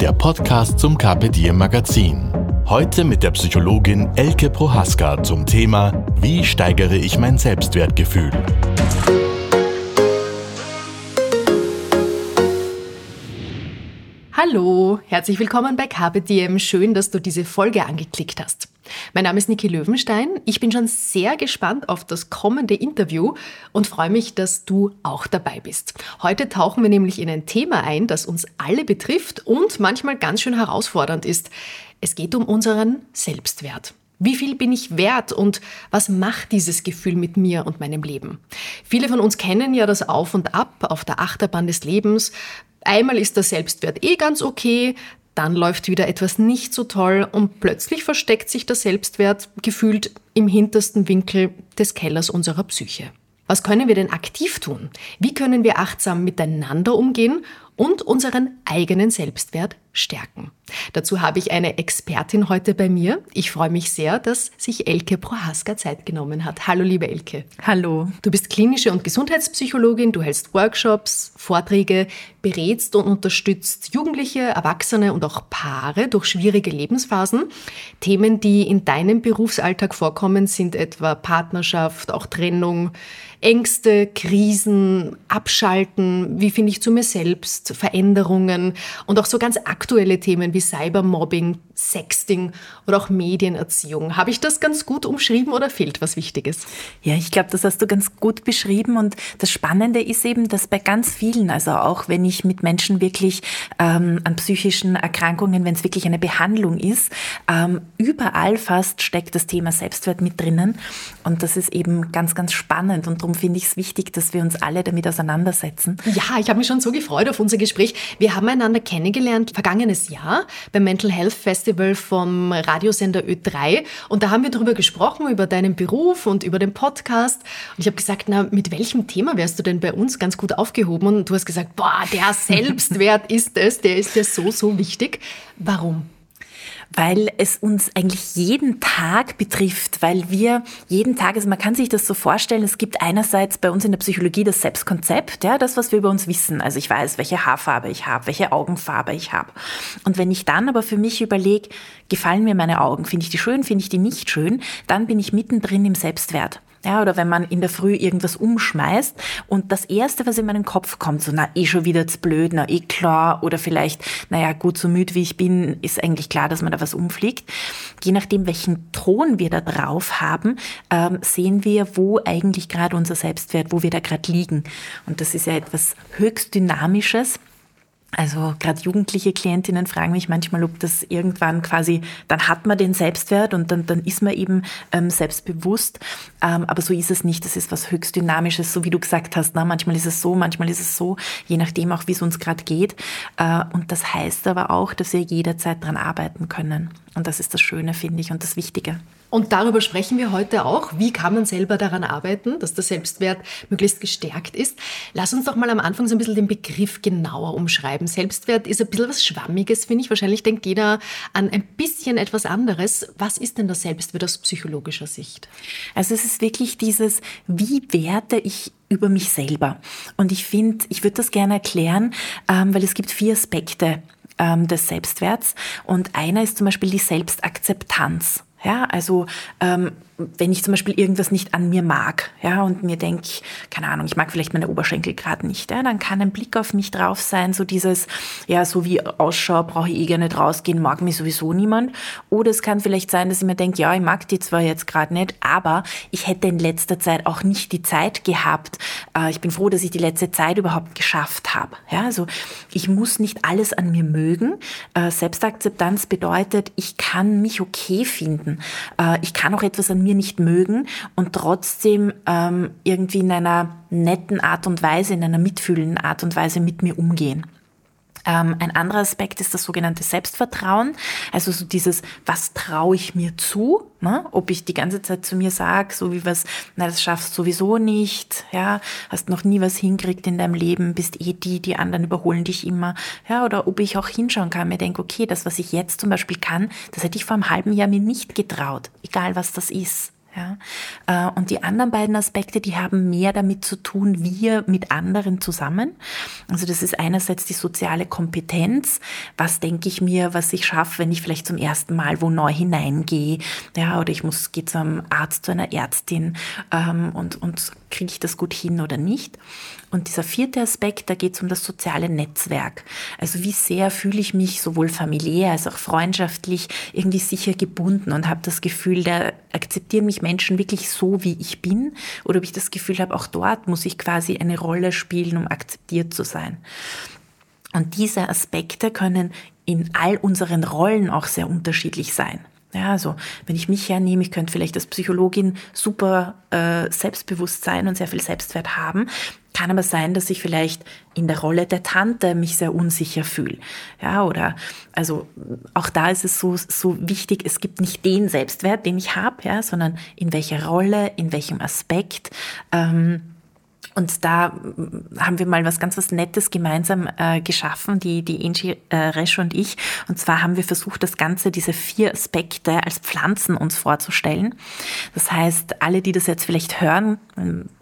der Podcast zum Carpe Diem Magazin. Heute mit der Psychologin Elke Prohaska zum Thema Wie steigere ich mein Selbstwertgefühl? Hallo, herzlich willkommen bei Diem. Schön, dass du diese Folge angeklickt hast. Mein Name ist Niki Löwenstein. Ich bin schon sehr gespannt auf das kommende Interview und freue mich, dass du auch dabei bist. Heute tauchen wir nämlich in ein Thema ein, das uns alle betrifft und manchmal ganz schön herausfordernd ist. Es geht um unseren Selbstwert. Wie viel bin ich wert und was macht dieses Gefühl mit mir und meinem Leben? Viele von uns kennen ja das Auf und Ab auf der Achterbahn des Lebens. Einmal ist der Selbstwert eh ganz okay, dann läuft wieder etwas nicht so toll und plötzlich versteckt sich der Selbstwert gefühlt im hintersten Winkel des Kellers unserer Psyche. Was können wir denn aktiv tun? Wie können wir achtsam miteinander umgehen und unseren eigenen Selbstwert stärken. Dazu habe ich eine Expertin heute bei mir. Ich freue mich sehr, dass sich Elke Prohaska Zeit genommen hat. Hallo, liebe Elke. Hallo. Du bist klinische und Gesundheitspsychologin, du hältst Workshops, Vorträge, berätst und unterstützt Jugendliche, Erwachsene und auch Paare durch schwierige Lebensphasen. Themen, die in deinem Berufsalltag vorkommen, sind etwa Partnerschaft, auch Trennung, Ängste, Krisen, Abschalten, wie finde ich zu mir selbst, Veränderungen und auch so ganz aktuelle Themen wie Cybermobbing, Sexting oder auch Medienerziehung. Habe ich das ganz gut umschrieben oder fehlt was Wichtiges? Ja, ich glaube, das hast du ganz gut beschrieben und das Spannende ist eben, dass bei ganz vielen, also auch wenn ich mit Menschen wirklich ähm, an psychischen Erkrankungen, wenn es wirklich eine Behandlung ist, ähm, überall fast steckt das Thema Selbstwert mit drinnen und das ist eben ganz, ganz spannend und darum finde ich es wichtig, dass wir uns alle damit auseinandersetzen. Ja, ich habe mich schon so gefreut auf unser Gespräch. Wir haben einander kennengelernt vergangenes Jahr beim Mental Health Festival vom Radiosender Ö3 und da haben wir darüber gesprochen, über deinen Beruf und über den Podcast und ich habe gesagt, na, mit welchem Thema wärst du denn bei uns ganz gut aufgehoben und du hast gesagt, boah, der Selbstwert ist es, der ist dir so, so wichtig. Warum? Weil es uns eigentlich jeden Tag betrifft, weil wir jeden Tag, also man kann sich das so vorstellen, es gibt einerseits bei uns in der Psychologie das Selbstkonzept, ja, das, was wir über uns wissen. Also ich weiß, welche Haarfarbe ich habe, welche Augenfarbe ich habe. Und wenn ich dann aber für mich überlege, gefallen mir meine Augen, finde ich die schön, finde ich die nicht schön, dann bin ich mittendrin im Selbstwert. Ja, oder wenn man in der Früh irgendwas umschmeißt und das Erste, was in meinen Kopf kommt, so, na, eh schon wieder zu blöd, na, eh klar, oder vielleicht, naja, gut, so müde wie ich bin, ist eigentlich klar, dass man da was umfliegt. Je nachdem, welchen Ton wir da drauf haben, ähm, sehen wir, wo eigentlich gerade unser Selbstwert, wo wir da gerade liegen. Und das ist ja etwas höchst Dynamisches. Also gerade jugendliche Klientinnen fragen mich manchmal, ob das irgendwann quasi, dann hat man den Selbstwert und dann, dann ist man eben ähm, selbstbewusst. Ähm, aber so ist es nicht. Das ist was höchst Dynamisches, so wie du gesagt hast. Na, manchmal ist es so, manchmal ist es so, je nachdem auch, wie es uns gerade geht. Äh, und das heißt aber auch, dass wir jederzeit dran arbeiten können. Und das ist das Schöne, finde ich, und das Wichtige. Und darüber sprechen wir heute auch. Wie kann man selber daran arbeiten, dass der Selbstwert möglichst gestärkt ist? Lass uns doch mal am Anfang so ein bisschen den Begriff genauer umschreiben. Selbstwert ist ein bisschen was Schwammiges, finde ich. Wahrscheinlich denkt jeder an ein bisschen etwas anderes. Was ist denn der Selbstwert aus psychologischer Sicht? Also es ist wirklich dieses, wie werte ich über mich selber? Und ich finde, ich würde das gerne erklären, ähm, weil es gibt vier Aspekte ähm, des Selbstwerts. Und einer ist zum Beispiel die Selbstakzeptanz. Ja, also ähm, wenn ich zum Beispiel irgendwas nicht an mir mag, ja, und mir denke, keine Ahnung, ich mag vielleicht meine Oberschenkel gerade nicht, ja, dann kann ein Blick auf mich drauf sein, so dieses, ja, so wie Ausschau, brauche ich eh gar nicht rausgehen, mag mich sowieso niemand. Oder es kann vielleicht sein, dass ich mir denke, ja, ich mag die zwar jetzt gerade nicht, aber ich hätte in letzter Zeit auch nicht die Zeit gehabt. Äh, ich bin froh, dass ich die letzte Zeit überhaupt geschafft habe. Ja, also ich muss nicht alles an mir mögen. Äh, Selbstakzeptanz bedeutet, ich kann mich okay finden. Äh, ich kann auch etwas an mir nicht mögen und trotzdem ähm, irgendwie in einer netten Art und Weise, in einer mitfühlenden Art und Weise mit mir umgehen. Ähm, ein anderer Aspekt ist das sogenannte Selbstvertrauen. Also so dieses, was traue ich mir zu? Ne? Ob ich die ganze Zeit zu mir sage, so wie was, na, das schaffst sowieso nicht, ja, hast noch nie was hinkriegt in deinem Leben, bist eh die, die anderen überholen dich immer, ja, oder ob ich auch hinschauen kann, mir denke, okay, das, was ich jetzt zum Beispiel kann, das hätte ich vor einem halben Jahr mir nicht getraut, egal was das ist. Ja? Äh, und die anderen beiden Aspekte, die haben mehr damit zu tun, wir mit anderen zusammen. Also das ist einerseits die soziale Kompetenz. Was denke ich mir, was ich schaffe, wenn ich vielleicht zum ersten Mal wo neu hineingehe? Ja, oder ich muss, gehe zum Arzt, zu einer Ärztin ähm, und, und kriege ich das gut hin oder nicht? Und dieser vierte Aspekt, da geht es um das soziale Netzwerk. Also wie sehr fühle ich mich sowohl familiär als auch freundschaftlich irgendwie sicher gebunden und habe das Gefühl, da akzeptieren mich Menschen wirklich so, wie ich bin? Oder ob ich das Gefühl habe, auch dort muss ich quasi eine Rolle spielen, um akzeptiert zu sein. Und diese Aspekte können in all unseren Rollen auch sehr unterschiedlich sein. Ja, also wenn ich mich hernehme, ich könnte vielleicht als Psychologin super äh, selbstbewusst sein und sehr viel Selbstwert haben. Kann aber sein, dass ich vielleicht in der Rolle der Tante mich sehr unsicher fühle. Ja, oder also auch da ist es so, so wichtig, es gibt nicht den Selbstwert, den ich habe, ja, sondern in welcher Rolle, in welchem Aspekt. Ähm, und da mm, haben wir mal was ganz was Nettes gemeinsam äh, geschaffen, die, die Angie äh, Resch und ich. Und zwar haben wir versucht, das Ganze, diese vier Aspekte als Pflanzen uns vorzustellen. Das heißt, alle, die das jetzt vielleicht hören,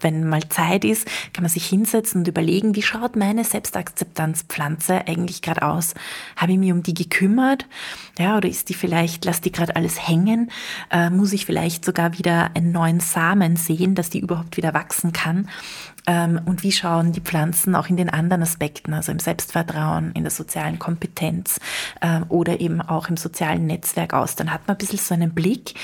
wenn mal Zeit ist, kann man sich hinsetzen und überlegen, wie schaut meine Selbstakzeptanzpflanze eigentlich gerade aus? Habe ich mich um die gekümmert? Ja, oder ist die vielleicht, lass die gerade alles hängen? Äh, muss ich vielleicht sogar wieder einen neuen Samen sehen, dass die überhaupt wieder wachsen kann? Ähm, und wie schauen die Pflanzen auch in den anderen Aspekten, also im Selbstvertrauen, in der sozialen Kompetenz äh, oder eben auch im sozialen Netzwerk aus. Dann hat man ein bisschen so einen Blick,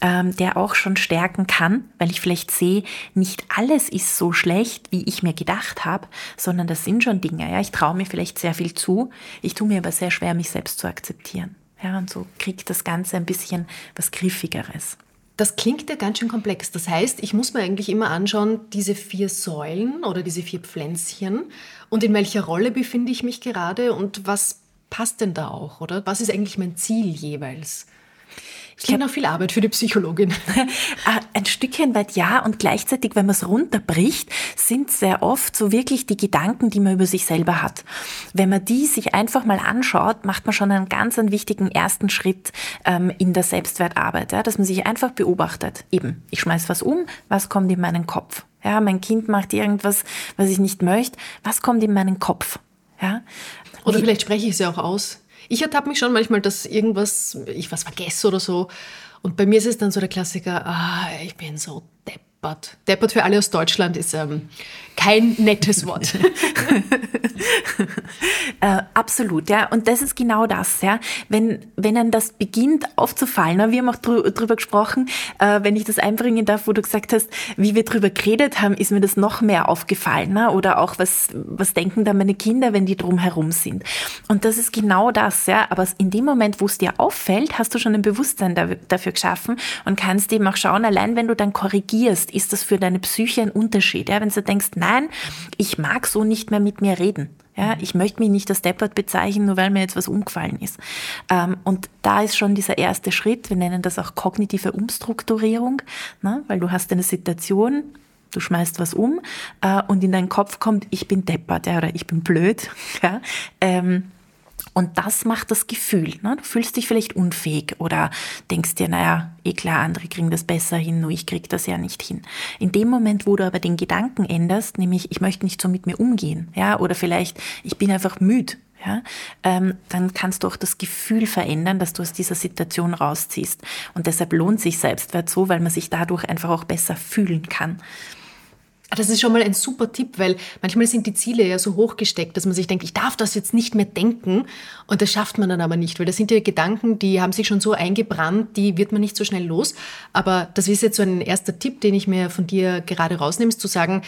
ähm, der auch schon stärken kann, weil ich vielleicht sehe, nicht alles ist so schlecht, wie ich mir gedacht habe, sondern das sind schon Dinge. Ja? Ich traue mir vielleicht sehr viel zu, ich tue mir aber sehr schwer, mich selbst zu akzeptieren. Ja, und so kriegt das Ganze ein bisschen was Griffigeres. Das klingt ja ganz schön komplex. Das heißt, ich muss mir eigentlich immer anschauen, diese vier Säulen oder diese vier Pflänzchen und in welcher Rolle befinde ich mich gerade und was passt denn da auch, oder? Was ist eigentlich mein Ziel jeweils? Es klingt noch viel Arbeit für die Psychologin. Ah, ein Stückchen weit ja und gleichzeitig, wenn man es runterbricht, sind sehr oft so wirklich die Gedanken, die man über sich selber hat. Wenn man die sich einfach mal anschaut, macht man schon einen ganz einen wichtigen ersten Schritt ähm, in der Selbstwertarbeit, ja, dass man sich einfach beobachtet. Eben, ich schmeiß was um, was kommt in meinen Kopf? Ja, mein Kind macht irgendwas, was ich nicht möchte. Was kommt in meinen Kopf? Ja? Oder vielleicht spreche ich es ja auch aus. Ich ertappe mich schon manchmal, dass irgendwas, ich was vergesse oder so. Und bei mir ist es dann so der Klassiker, ah, ich bin so deppert. Deppert für alle aus Deutschland ist ähm, kein nettes Wort. äh, absolut, ja. Und das ist genau das, ja. Wenn, wenn einem das beginnt aufzufallen, ne? wir haben auch drü drüber gesprochen, äh, wenn ich das einbringen darf, wo du gesagt hast, wie wir drüber geredet haben, ist mir das noch mehr aufgefallen, ne? Oder auch, was, was denken da meine Kinder, wenn die drumherum sind. Und das ist genau das, ja. Aber in dem Moment, wo es dir auffällt, hast du schon ein Bewusstsein dafür geschaffen und kannst eben auch schauen, allein wenn du dann korrigierst, ist das für deine Psyche ein Unterschied, ja. Wenn du denkst, nein, ich mag so nicht mehr mit mir reden. Ja, ich möchte mich nicht als Deppert bezeichnen, nur weil mir jetzt was umgefallen ist. Ähm, und da ist schon dieser erste Schritt, wir nennen das auch kognitive Umstrukturierung, ne? weil du hast eine Situation, du schmeißt was um äh, und in deinen Kopf kommt, ich bin deppert ja, oder ich bin blöd. Ja? Ähm, und das macht das Gefühl. Ne? Du fühlst dich vielleicht unfähig oder denkst dir, naja, eh klar, andere kriegen das besser hin, nur ich krieg das ja nicht hin. In dem Moment, wo du aber den Gedanken änderst, nämlich ich möchte nicht so mit mir umgehen, ja, oder vielleicht ich bin einfach müde, ja, ähm, dann kannst du auch das Gefühl verändern, dass du aus dieser Situation rausziehst. Und deshalb lohnt sich Selbstwert so, weil man sich dadurch einfach auch besser fühlen kann. Das ist schon mal ein super Tipp, weil manchmal sind die Ziele ja so hoch gesteckt, dass man sich denkt, ich darf das jetzt nicht mehr denken. Und das schafft man dann aber nicht, weil das sind ja Gedanken, die haben sich schon so eingebrannt, die wird man nicht so schnell los. Aber das ist jetzt so ein erster Tipp, den ich mir von dir gerade rausnehme, zu sagen,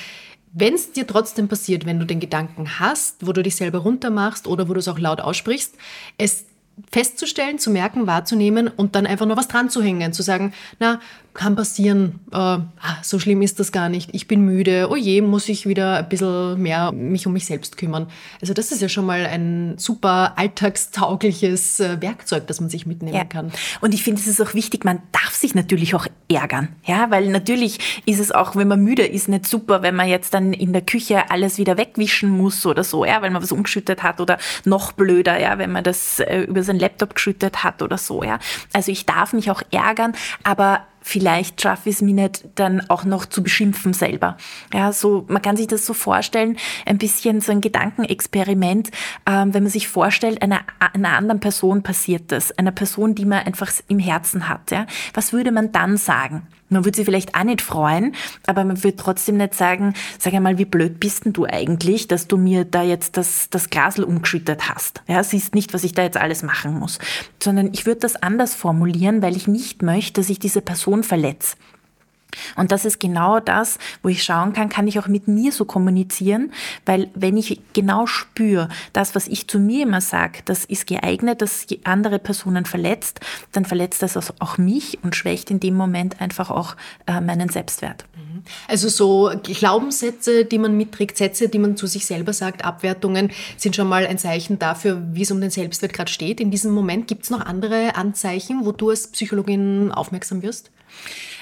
wenn es dir trotzdem passiert, wenn du den Gedanken hast, wo du dich selber runtermachst oder wo du es auch laut aussprichst, es festzustellen, zu merken, wahrzunehmen und dann einfach noch was dran zu hängen, zu sagen, na, kann passieren, äh, ah, so schlimm ist das gar nicht, ich bin müde, oh je, muss ich wieder ein bisschen mehr mich um mich selbst kümmern. Also das ist ja schon mal ein super alltagstaugliches äh, Werkzeug, das man sich mitnehmen ja. kann. Und ich finde, es ist auch wichtig, man darf sich natürlich auch ärgern, ja, weil natürlich ist es auch, wenn man müde ist, nicht super, wenn man jetzt dann in der Küche alles wieder wegwischen muss oder so, ja, weil man was umgeschüttet hat oder noch blöder, ja, wenn man das äh, über seinen Laptop geschüttet hat oder so, ja. Also ich darf mich auch ärgern, aber vielleicht schaffe ich es mir nicht dann auch noch zu beschimpfen selber. Ja, so, man kann sich das so vorstellen, ein bisschen so ein Gedankenexperiment, ähm, wenn man sich vorstellt, einer, einer anderen Person passiert das, einer Person, die man einfach im Herzen hat. Ja, was würde man dann sagen? Man würde sich vielleicht auch nicht freuen, aber man würde trotzdem nicht sagen, sag einmal, wie blöd bist denn du eigentlich, dass du mir da jetzt das, das Glasl umgeschüttet hast. Ja, siehst nicht, was ich da jetzt alles machen muss. Sondern ich würde das anders formulieren, weil ich nicht möchte, dass ich diese Person verletze. Und das ist genau das, wo ich schauen kann, kann ich auch mit mir so kommunizieren, weil wenn ich genau spüre, das, was ich zu mir immer sage, das ist geeignet, dass andere Personen verletzt, dann verletzt das auch mich und schwächt in dem Moment einfach auch äh, meinen Selbstwert. Mhm. Also so Glaubenssätze, die man mitträgt, Sätze, die man zu sich selber sagt, Abwertungen, sind schon mal ein Zeichen dafür, wie es um den Selbstwert gerade steht. In diesem Moment gibt es noch andere Anzeichen, wo du als Psychologin aufmerksam wirst?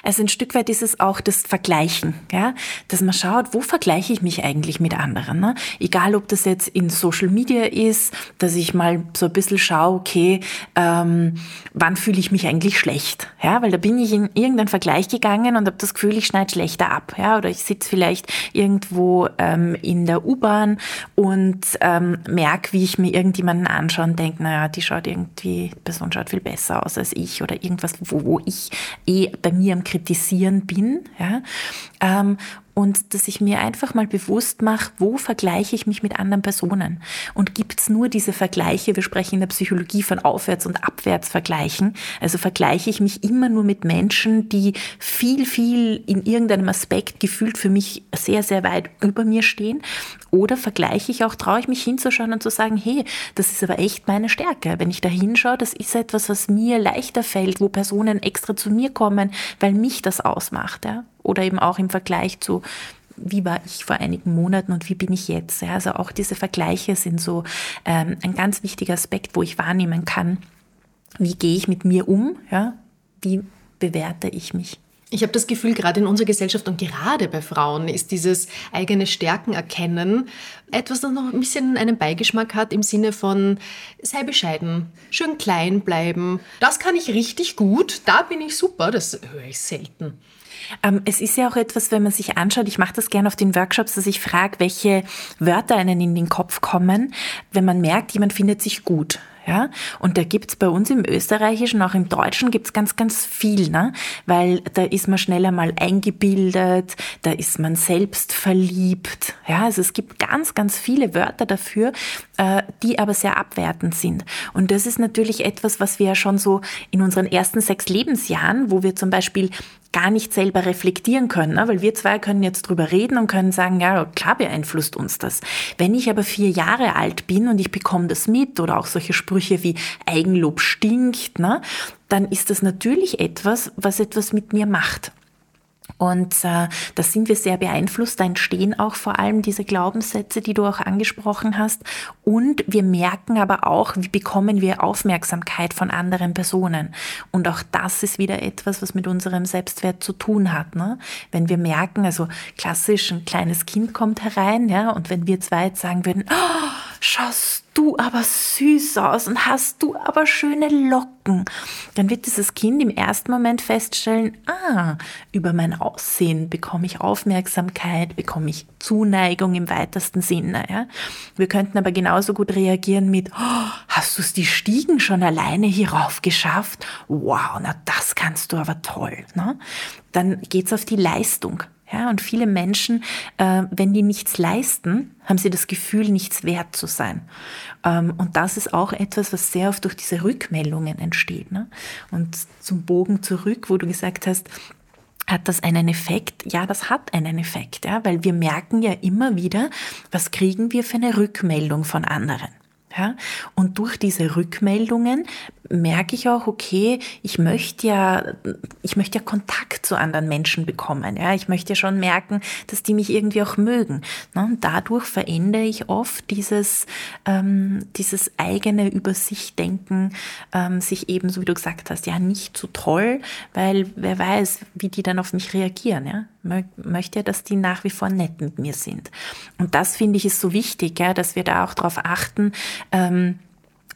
Also ein Stück weit ist es auch das Vergleichen, ja, dass man schaut, wo vergleiche ich mich eigentlich mit anderen. Ne? Egal, ob das jetzt in Social Media ist, dass ich mal so ein bisschen schaue, okay, ähm, wann fühle ich mich eigentlich schlecht, ja, weil da bin ich in irgendeinen Vergleich gegangen und habe das Gefühl, ich schneide schlechter ab, ja, oder ich sitze vielleicht irgendwo ähm, in der U-Bahn und ähm, merke, wie ich mir irgendjemanden anschaue und denke, naja, die schaut irgendwie, die Person schaut viel besser aus als ich oder irgendwas, wo, wo ich eh bei mir im Krieg Kritisieren bin. Ja? Und dass ich mir einfach mal bewusst mache, wo vergleiche ich mich mit anderen Personen und gibt es nur diese Vergleiche, wir sprechen in der Psychologie von Aufwärts- und Abwärtsvergleichen, also vergleiche ich mich immer nur mit Menschen, die viel, viel in irgendeinem Aspekt gefühlt für mich sehr, sehr weit über mir stehen oder vergleiche ich auch, traue ich mich hinzuschauen und zu sagen, hey, das ist aber echt meine Stärke. Wenn ich da hinschaue, das ist etwas, was mir leichter fällt, wo Personen extra zu mir kommen, weil mich das ausmacht. Ja? Oder eben auch im Vergleich zu wie war ich vor einigen Monaten und wie bin ich jetzt. Ja, also auch diese Vergleiche sind so ähm, ein ganz wichtiger Aspekt, wo ich wahrnehmen kann, wie gehe ich mit mir um, ja, wie bewerte ich mich. Ich habe das Gefühl, gerade in unserer Gesellschaft und gerade bei Frauen ist dieses eigene Stärken erkennen etwas, das noch ein bisschen einen Beigeschmack hat im Sinne von sei bescheiden, schön klein bleiben. Das kann ich richtig gut, da bin ich super, das höre ich selten. Ähm, es ist ja auch etwas, wenn man sich anschaut, ich mache das gerne auf den Workshops, dass ich frage, welche Wörter einem in den Kopf kommen, wenn man merkt, jemand findet sich gut. Ja? Und da gibt's bei uns im Österreichischen, auch im Deutschen, gibt's ganz, ganz viel, ne? weil da ist man schneller mal eingebildet, da ist man selbst verliebt. Ja? Also es gibt ganz, ganz viele Wörter dafür, äh, die aber sehr abwertend sind. Und das ist natürlich etwas, was wir ja schon so in unseren ersten sechs Lebensjahren, wo wir zum Beispiel gar nicht selber reflektieren können, ne? weil wir zwei können jetzt drüber reden und können sagen, ja, klar beeinflusst uns das. Wenn ich aber vier Jahre alt bin und ich bekomme das mit oder auch solche Sprüche wie Eigenlob stinkt, ne? dann ist das natürlich etwas, was etwas mit mir macht. Und äh, da sind wir sehr beeinflusst. Da entstehen auch vor allem diese Glaubenssätze, die du auch angesprochen hast. Und wir merken aber auch, wie bekommen wir Aufmerksamkeit von anderen Personen. Und auch das ist wieder etwas, was mit unserem Selbstwert zu tun hat. Ne? Wenn wir merken, also klassisch ein kleines Kind kommt herein, ja, und wenn wir zwei jetzt sagen würden, oh, schaust du aber süß aus und hast du aber schöne Locken, dann wird dieses Kind im ersten Moment feststellen, ah, über mein Aussehen bekomme ich Aufmerksamkeit, bekomme ich Zuneigung im weitesten Sinne. Ja? Wir könnten aber genauso gut reagieren mit, oh, hast du es die Stiegen schon alleine hierauf geschafft? Wow, na das kannst du aber toll. Ne? Dann geht's auf die Leistung. Ja, und viele Menschen, äh, wenn die nichts leisten, haben sie das Gefühl, nichts wert zu sein. Ähm, und das ist auch etwas, was sehr oft durch diese Rückmeldungen entsteht. Ne? Und zum Bogen zurück, wo du gesagt hast, hat das einen Effekt? Ja, das hat einen Effekt, ja, weil wir merken ja immer wieder, was kriegen wir für eine Rückmeldung von anderen. Ja? Und durch diese Rückmeldungen merke ich auch, okay, ich möchte ja, ich möchte ja Kontakt zu anderen Menschen bekommen. Ja, ich möchte ja schon merken, dass die mich irgendwie auch mögen. Ne? Und dadurch verändere ich oft dieses, ähm, dieses eigene über sich denken, ähm, sich eben, so wie du gesagt hast, ja, nicht so toll, weil wer weiß, wie die dann auf mich reagieren. Ja? möchte ja, dass die nach wie vor nett mit mir sind. Und das finde ich ist so wichtig, ja, dass wir da auch darauf achten, ähm,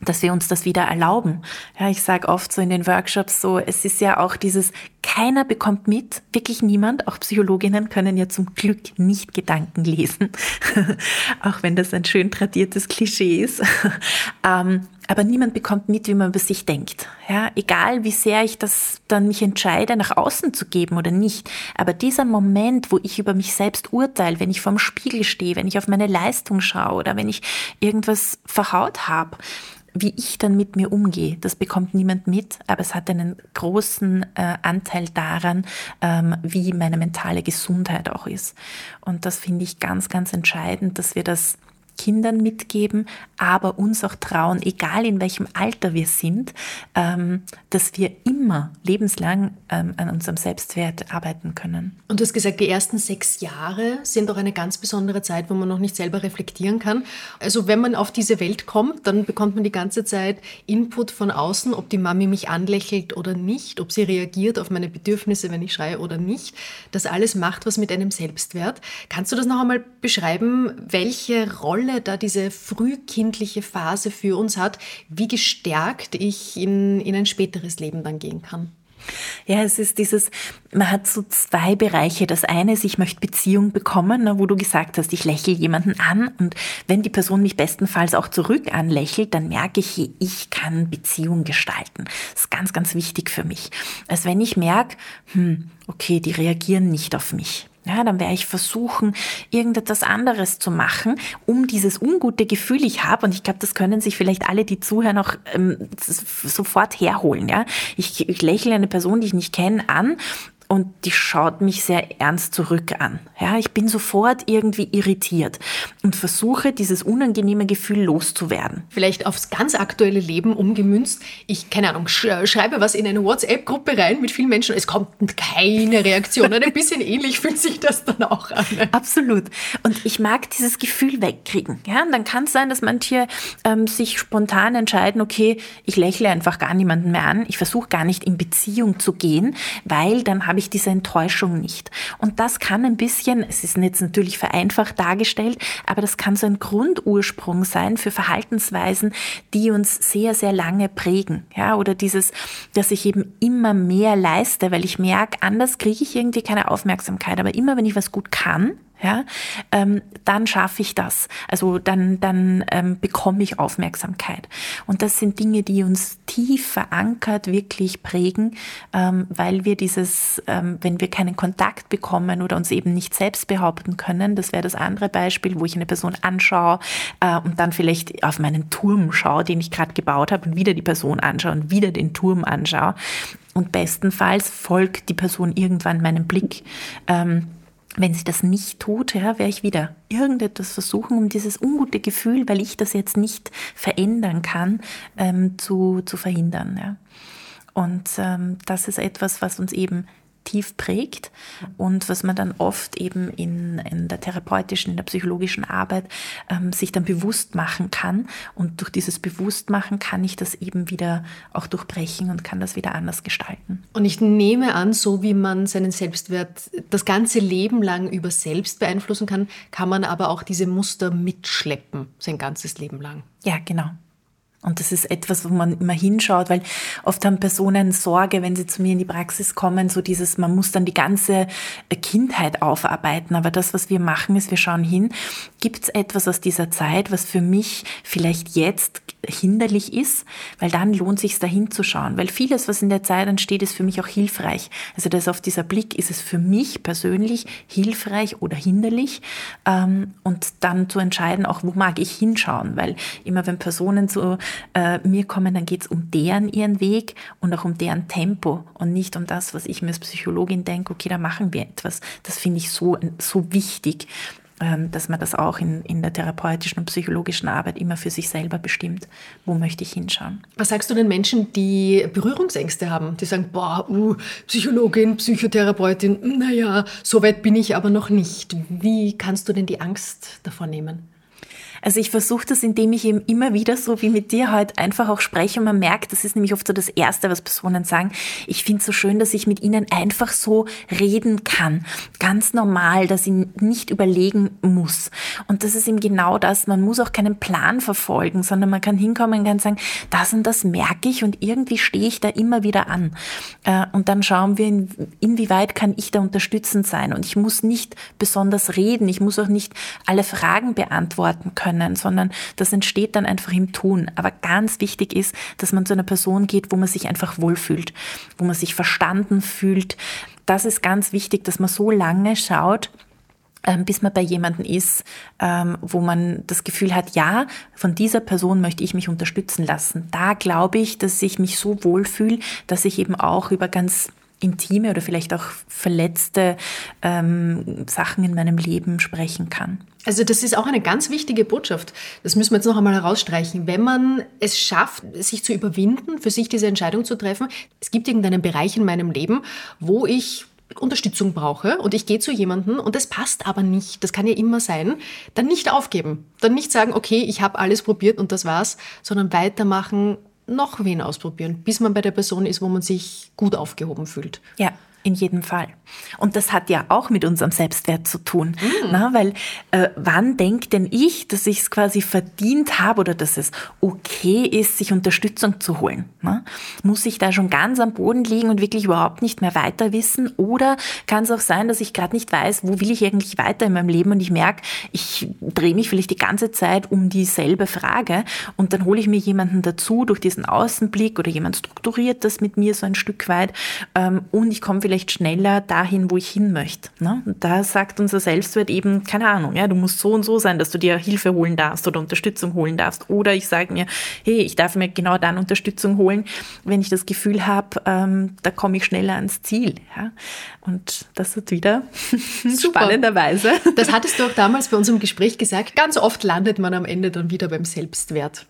dass wir uns das wieder erlauben. Ja, ich sage oft so in den Workshops so, es ist ja auch dieses, keiner bekommt mit, wirklich niemand, auch Psychologinnen können ja zum Glück nicht Gedanken lesen, auch wenn das ein schön tradiertes Klischee ist. ähm, aber niemand bekommt mit, wie man über sich denkt. Ja, egal wie sehr ich das dann mich entscheide, nach außen zu geben oder nicht. Aber dieser Moment, wo ich über mich selbst urteile, wenn ich vorm Spiegel stehe, wenn ich auf meine Leistung schaue oder wenn ich irgendwas verhaut habe, wie ich dann mit mir umgehe, das bekommt niemand mit, aber es hat einen großen äh, Anteil daran, ähm, wie meine mentale Gesundheit auch ist. Und das finde ich ganz, ganz entscheidend, dass wir das Kindern mitgeben, aber uns auch trauen, egal in welchem Alter wir sind, ähm, dass wir immer lebenslang ähm, an unserem Selbstwert arbeiten können. Und du hast gesagt, die ersten sechs Jahre sind auch eine ganz besondere Zeit, wo man noch nicht selber reflektieren kann. Also wenn man auf diese Welt kommt, dann bekommt man die ganze Zeit Input von außen, ob die Mami mich anlächelt oder nicht, ob sie reagiert auf meine Bedürfnisse, wenn ich schreie oder nicht. Das alles macht was mit einem Selbstwert. Kannst du das noch einmal beschreiben, welche Rolle Rolle da diese frühkindliche Phase für uns hat, wie gestärkt ich in, in ein späteres Leben dann gehen kann. Ja, es ist dieses, man hat so zwei Bereiche. Das eine ist, ich möchte Beziehung bekommen, wo du gesagt hast, ich lächle jemanden an und wenn die Person mich bestenfalls auch zurück anlächelt, dann merke ich, ich kann Beziehung gestalten. Das ist ganz, ganz wichtig für mich. Als wenn ich merke, hm, okay, die reagieren nicht auf mich. Ja, dann werde ich versuchen, irgendetwas anderes zu machen, um dieses ungute Gefühl ich habe. Und ich glaube, das können sich vielleicht alle, die zuhören, auch ähm, sofort herholen. Ja, ich, ich lächle eine Person, die ich nicht kenne, an und die schaut mich sehr ernst zurück an. Ja, ich bin sofort irgendwie irritiert und versuche, dieses unangenehme Gefühl loszuwerden. Vielleicht aufs ganz aktuelle Leben umgemünzt. Ich, keine Ahnung, schreibe was in eine WhatsApp-Gruppe rein mit vielen Menschen. Es kommt keine Reaktion. ein bisschen ähnlich fühlt sich das dann auch an. Absolut. Und ich mag dieses Gefühl wegkriegen. Ja, und dann kann es sein, dass manche ähm, sich spontan entscheiden, okay, ich lächle einfach gar niemanden mehr an. Ich versuche gar nicht in Beziehung zu gehen, weil dann habe ich diese Enttäuschung nicht. Und das kann ein bisschen, es ist jetzt natürlich vereinfacht dargestellt, aber das kann so ein Grundursprung sein für Verhaltensweisen, die uns sehr, sehr lange prägen. Ja, oder dieses, dass ich eben immer mehr leiste, weil ich merke, anders kriege ich irgendwie keine Aufmerksamkeit. Aber immer wenn ich was gut kann, ja, ähm, dann schaffe ich das. Also dann, dann ähm, bekomme ich Aufmerksamkeit. Und das sind Dinge, die uns tief verankert wirklich prägen, ähm, weil wir dieses, ähm, wenn wir keinen Kontakt bekommen oder uns eben nicht selbst behaupten können, das wäre das andere Beispiel, wo ich eine Person anschaue äh, und dann vielleicht auf meinen Turm schaue, den ich gerade gebaut habe und wieder die Person anschaue und wieder den Turm anschaue. Und bestenfalls folgt die Person irgendwann meinem Blick. Ähm, wenn sie das nicht tut, ja, werde ich wieder irgendetwas versuchen, um dieses ungute Gefühl, weil ich das jetzt nicht verändern kann, ähm, zu, zu verhindern. Ja. Und ähm, das ist etwas, was uns eben tief prägt und was man dann oft eben in, in der therapeutischen, in der psychologischen Arbeit ähm, sich dann bewusst machen kann. Und durch dieses Bewusstmachen kann ich das eben wieder auch durchbrechen und kann das wieder anders gestalten. Und ich nehme an, so wie man seinen Selbstwert das ganze Leben lang über selbst beeinflussen kann, kann man aber auch diese Muster mitschleppen, sein ganzes Leben lang. Ja, genau. Und das ist etwas, wo man immer hinschaut, weil oft haben Personen Sorge, wenn sie zu mir in die Praxis kommen, so dieses, man muss dann die ganze Kindheit aufarbeiten. Aber das, was wir machen, ist, wir schauen hin, gibt es etwas aus dieser Zeit, was für mich vielleicht jetzt hinderlich ist, weil dann lohnt sich da hinzuschauen, weil vieles, was in der Zeit entsteht, ist für mich auch hilfreich. Also das auf dieser Blick, ist es für mich persönlich hilfreich oder hinderlich ähm, und dann zu entscheiden, auch wo mag ich hinschauen, weil immer wenn Personen zu äh, mir kommen, dann geht es um deren ihren Weg und auch um deren Tempo und nicht um das, was ich mir als Psychologin denke, okay, da machen wir etwas. Das finde ich so, so wichtig ähm, dass man das auch in, in der therapeutischen und psychologischen Arbeit immer für sich selber bestimmt, wo möchte ich hinschauen. Was sagst du den Menschen, die Berührungsängste haben, die sagen, boah, uh, Psychologin, Psychotherapeutin, naja, so weit bin ich aber noch nicht. Wie kannst du denn die Angst davor nehmen? Also ich versuche das, indem ich eben immer wieder so wie mit dir heute einfach auch spreche und man merkt, das ist nämlich oft so das Erste, was Personen sagen. Ich finde es so schön, dass ich mit ihnen einfach so reden kann. Ganz normal, dass ich nicht überlegen muss. Und das ist eben genau das. Man muss auch keinen Plan verfolgen, sondern man kann hinkommen und kann sagen, das und das merke ich und irgendwie stehe ich da immer wieder an. Äh, und dann schauen wir, inwieweit kann ich da unterstützend sein. Und ich muss nicht besonders reden. Ich muss auch nicht alle Fragen beantworten können können, sondern das entsteht dann einfach im Tun. Aber ganz wichtig ist, dass man zu einer Person geht, wo man sich einfach wohlfühlt, wo man sich verstanden fühlt. Das ist ganz wichtig, dass man so lange schaut, ähm, bis man bei jemandem ist, ähm, wo man das Gefühl hat, ja, von dieser Person möchte ich mich unterstützen lassen. Da glaube ich, dass ich mich so wohlfühle, dass ich eben auch über ganz intime oder vielleicht auch verletzte ähm, Sachen in meinem Leben sprechen kann. Also das ist auch eine ganz wichtige Botschaft. Das müssen wir jetzt noch einmal herausstreichen. Wenn man es schafft, sich zu überwinden, für sich diese Entscheidung zu treffen, es gibt irgendeinen Bereich in meinem Leben, wo ich Unterstützung brauche und ich gehe zu jemandem und das passt aber nicht, das kann ja immer sein, dann nicht aufgeben. Dann nicht sagen, okay, ich habe alles probiert und das war's, sondern weitermachen, noch wen ausprobieren, bis man bei der Person ist, wo man sich gut aufgehoben fühlt. Ja, in jedem Fall. Und das hat ja auch mit unserem Selbstwert zu tun. Mhm. Na, weil äh, wann denkt denn ich, dass ich es quasi verdient habe oder dass es okay ist, sich Unterstützung zu holen? Na? Muss ich da schon ganz am Boden liegen und wirklich überhaupt nicht mehr weiter wissen? Oder kann es auch sein, dass ich gerade nicht weiß, wo will ich eigentlich weiter in meinem Leben und ich merke, ich drehe mich vielleicht die ganze Zeit um dieselbe Frage und dann hole ich mir jemanden dazu durch diesen Außenblick oder jemand strukturiert das mit mir so ein Stück weit ähm, und ich komme vielleicht schneller dahin, wo ich hin möchte. Ne? Da sagt unser Selbstwert eben, keine Ahnung, ja, du musst so und so sein, dass du dir Hilfe holen darfst oder Unterstützung holen darfst. Oder ich sage mir, hey, ich darf mir genau dann Unterstützung holen, wenn ich das Gefühl habe, ähm, da komme ich schneller ans Ziel. Ja? Und das wird wieder spannenderweise. Das hattest du auch damals bei unserem Gespräch gesagt. Ganz oft landet man am Ende dann wieder beim Selbstwert.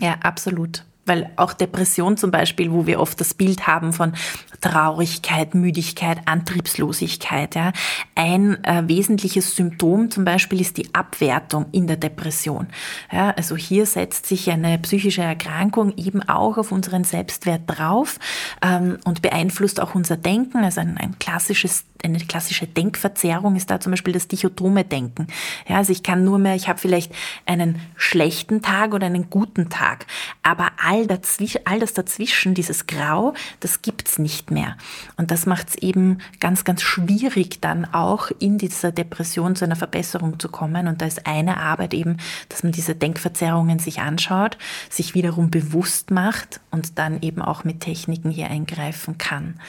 Ja, absolut. Weil auch Depression zum Beispiel, wo wir oft das Bild haben von Traurigkeit, Müdigkeit, Antriebslosigkeit. Ja. Ein äh, wesentliches Symptom zum Beispiel ist die Abwertung in der Depression. Ja, also hier setzt sich eine psychische Erkrankung eben auch auf unseren Selbstwert drauf ähm, und beeinflusst auch unser Denken. Also ein, ein klassisches eine klassische Denkverzerrung ist da zum Beispiel das dichotome Denken. Ja, also ich kann nur mehr, ich habe vielleicht einen schlechten Tag oder einen guten Tag, aber all, dazwischen, all das dazwischen, dieses Grau, das gibt's nicht mehr. Und das macht es eben ganz, ganz schwierig, dann auch in dieser Depression zu einer Verbesserung zu kommen. Und da ist eine Arbeit eben, dass man diese Denkverzerrungen sich anschaut, sich wiederum bewusst macht und dann eben auch mit Techniken hier eingreifen kann.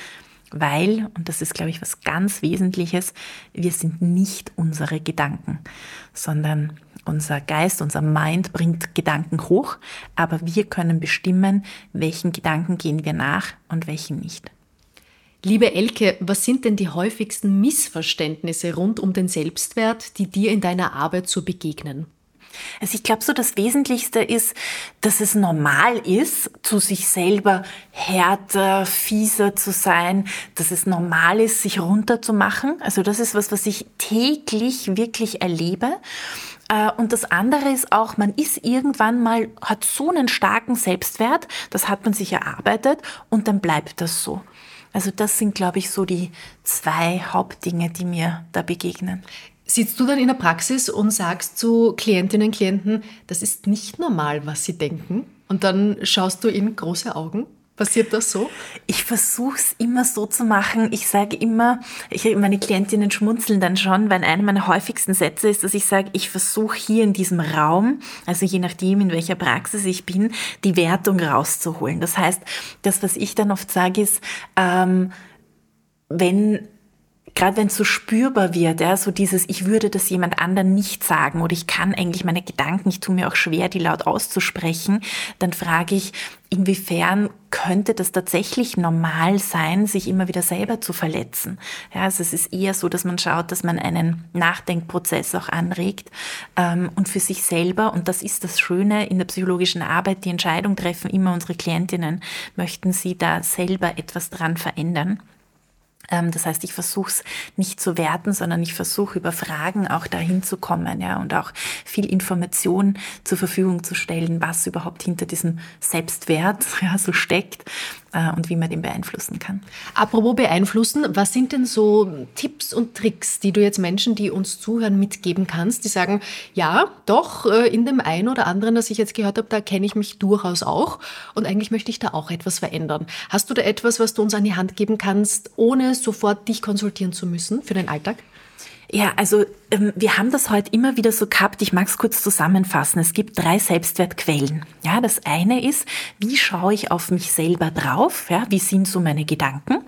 Weil, und das ist, glaube ich, was ganz Wesentliches, wir sind nicht unsere Gedanken, sondern unser Geist, unser Mind bringt Gedanken hoch, aber wir können bestimmen, welchen Gedanken gehen wir nach und welchen nicht. Liebe Elke, was sind denn die häufigsten Missverständnisse rund um den Selbstwert, die dir in deiner Arbeit so begegnen? Also ich glaube so, das Wesentlichste ist, dass es normal ist, zu sich selber härter, fieser zu sein, dass es normal ist, sich runterzumachen. Also das ist was, was ich täglich wirklich erlebe. Äh, und das andere ist auch, man ist irgendwann mal, hat so einen starken Selbstwert, das hat man sich erarbeitet und dann bleibt das so. Also das sind, glaube ich, so die zwei Hauptdinge, die mir da begegnen. Sitzt du dann in der Praxis und sagst zu Klientinnen und Klienten, das ist nicht normal, was sie denken? Und dann schaust du in große Augen? Passiert das so? Ich versuche es immer so zu machen. Ich sage immer, ich, meine Klientinnen schmunzeln dann schon, weil einer meiner häufigsten Sätze ist, dass ich sage, ich versuche hier in diesem Raum, also je nachdem, in welcher Praxis ich bin, die Wertung rauszuholen. Das heißt, das, was ich dann oft sage, ist, ähm, wenn gerade wenn es so spürbar wird, ja, so dieses, ich würde das jemand anderen nicht sagen oder ich kann eigentlich meine Gedanken, ich tue mir auch schwer, die laut auszusprechen, dann frage ich, inwiefern könnte das tatsächlich normal sein, sich immer wieder selber zu verletzen? Ja, also es ist eher so, dass man schaut, dass man einen Nachdenkprozess auch anregt ähm, und für sich selber, und das ist das Schöne in der psychologischen Arbeit, die Entscheidung treffen immer unsere Klientinnen, möchten sie da selber etwas dran verändern. Ähm, das heißt, ich versuche es nicht zu werten, sondern ich versuche über Fragen auch dahin zu kommen ja, und auch viel Information zur Verfügung zu stellen, was überhaupt hinter diesem Selbstwert ja, so steckt äh, und wie man den beeinflussen kann. Apropos beeinflussen, was sind denn so Tipps und Tricks, die du jetzt Menschen, die uns zuhören, mitgeben kannst, die sagen, ja, doch, äh, in dem einen oder anderen, das ich jetzt gehört habe, da kenne ich mich durchaus auch und eigentlich möchte ich da auch etwas verändern. Hast du da etwas, was du uns an die Hand geben kannst, ohne sofort dich konsultieren zu müssen für den Alltag? Ja, also ähm, wir haben das heute immer wieder so gehabt. Ich mag es kurz zusammenfassen. Es gibt drei Selbstwertquellen. Ja, das eine ist, wie schaue ich auf mich selber drauf? Ja, wie sind so meine Gedanken?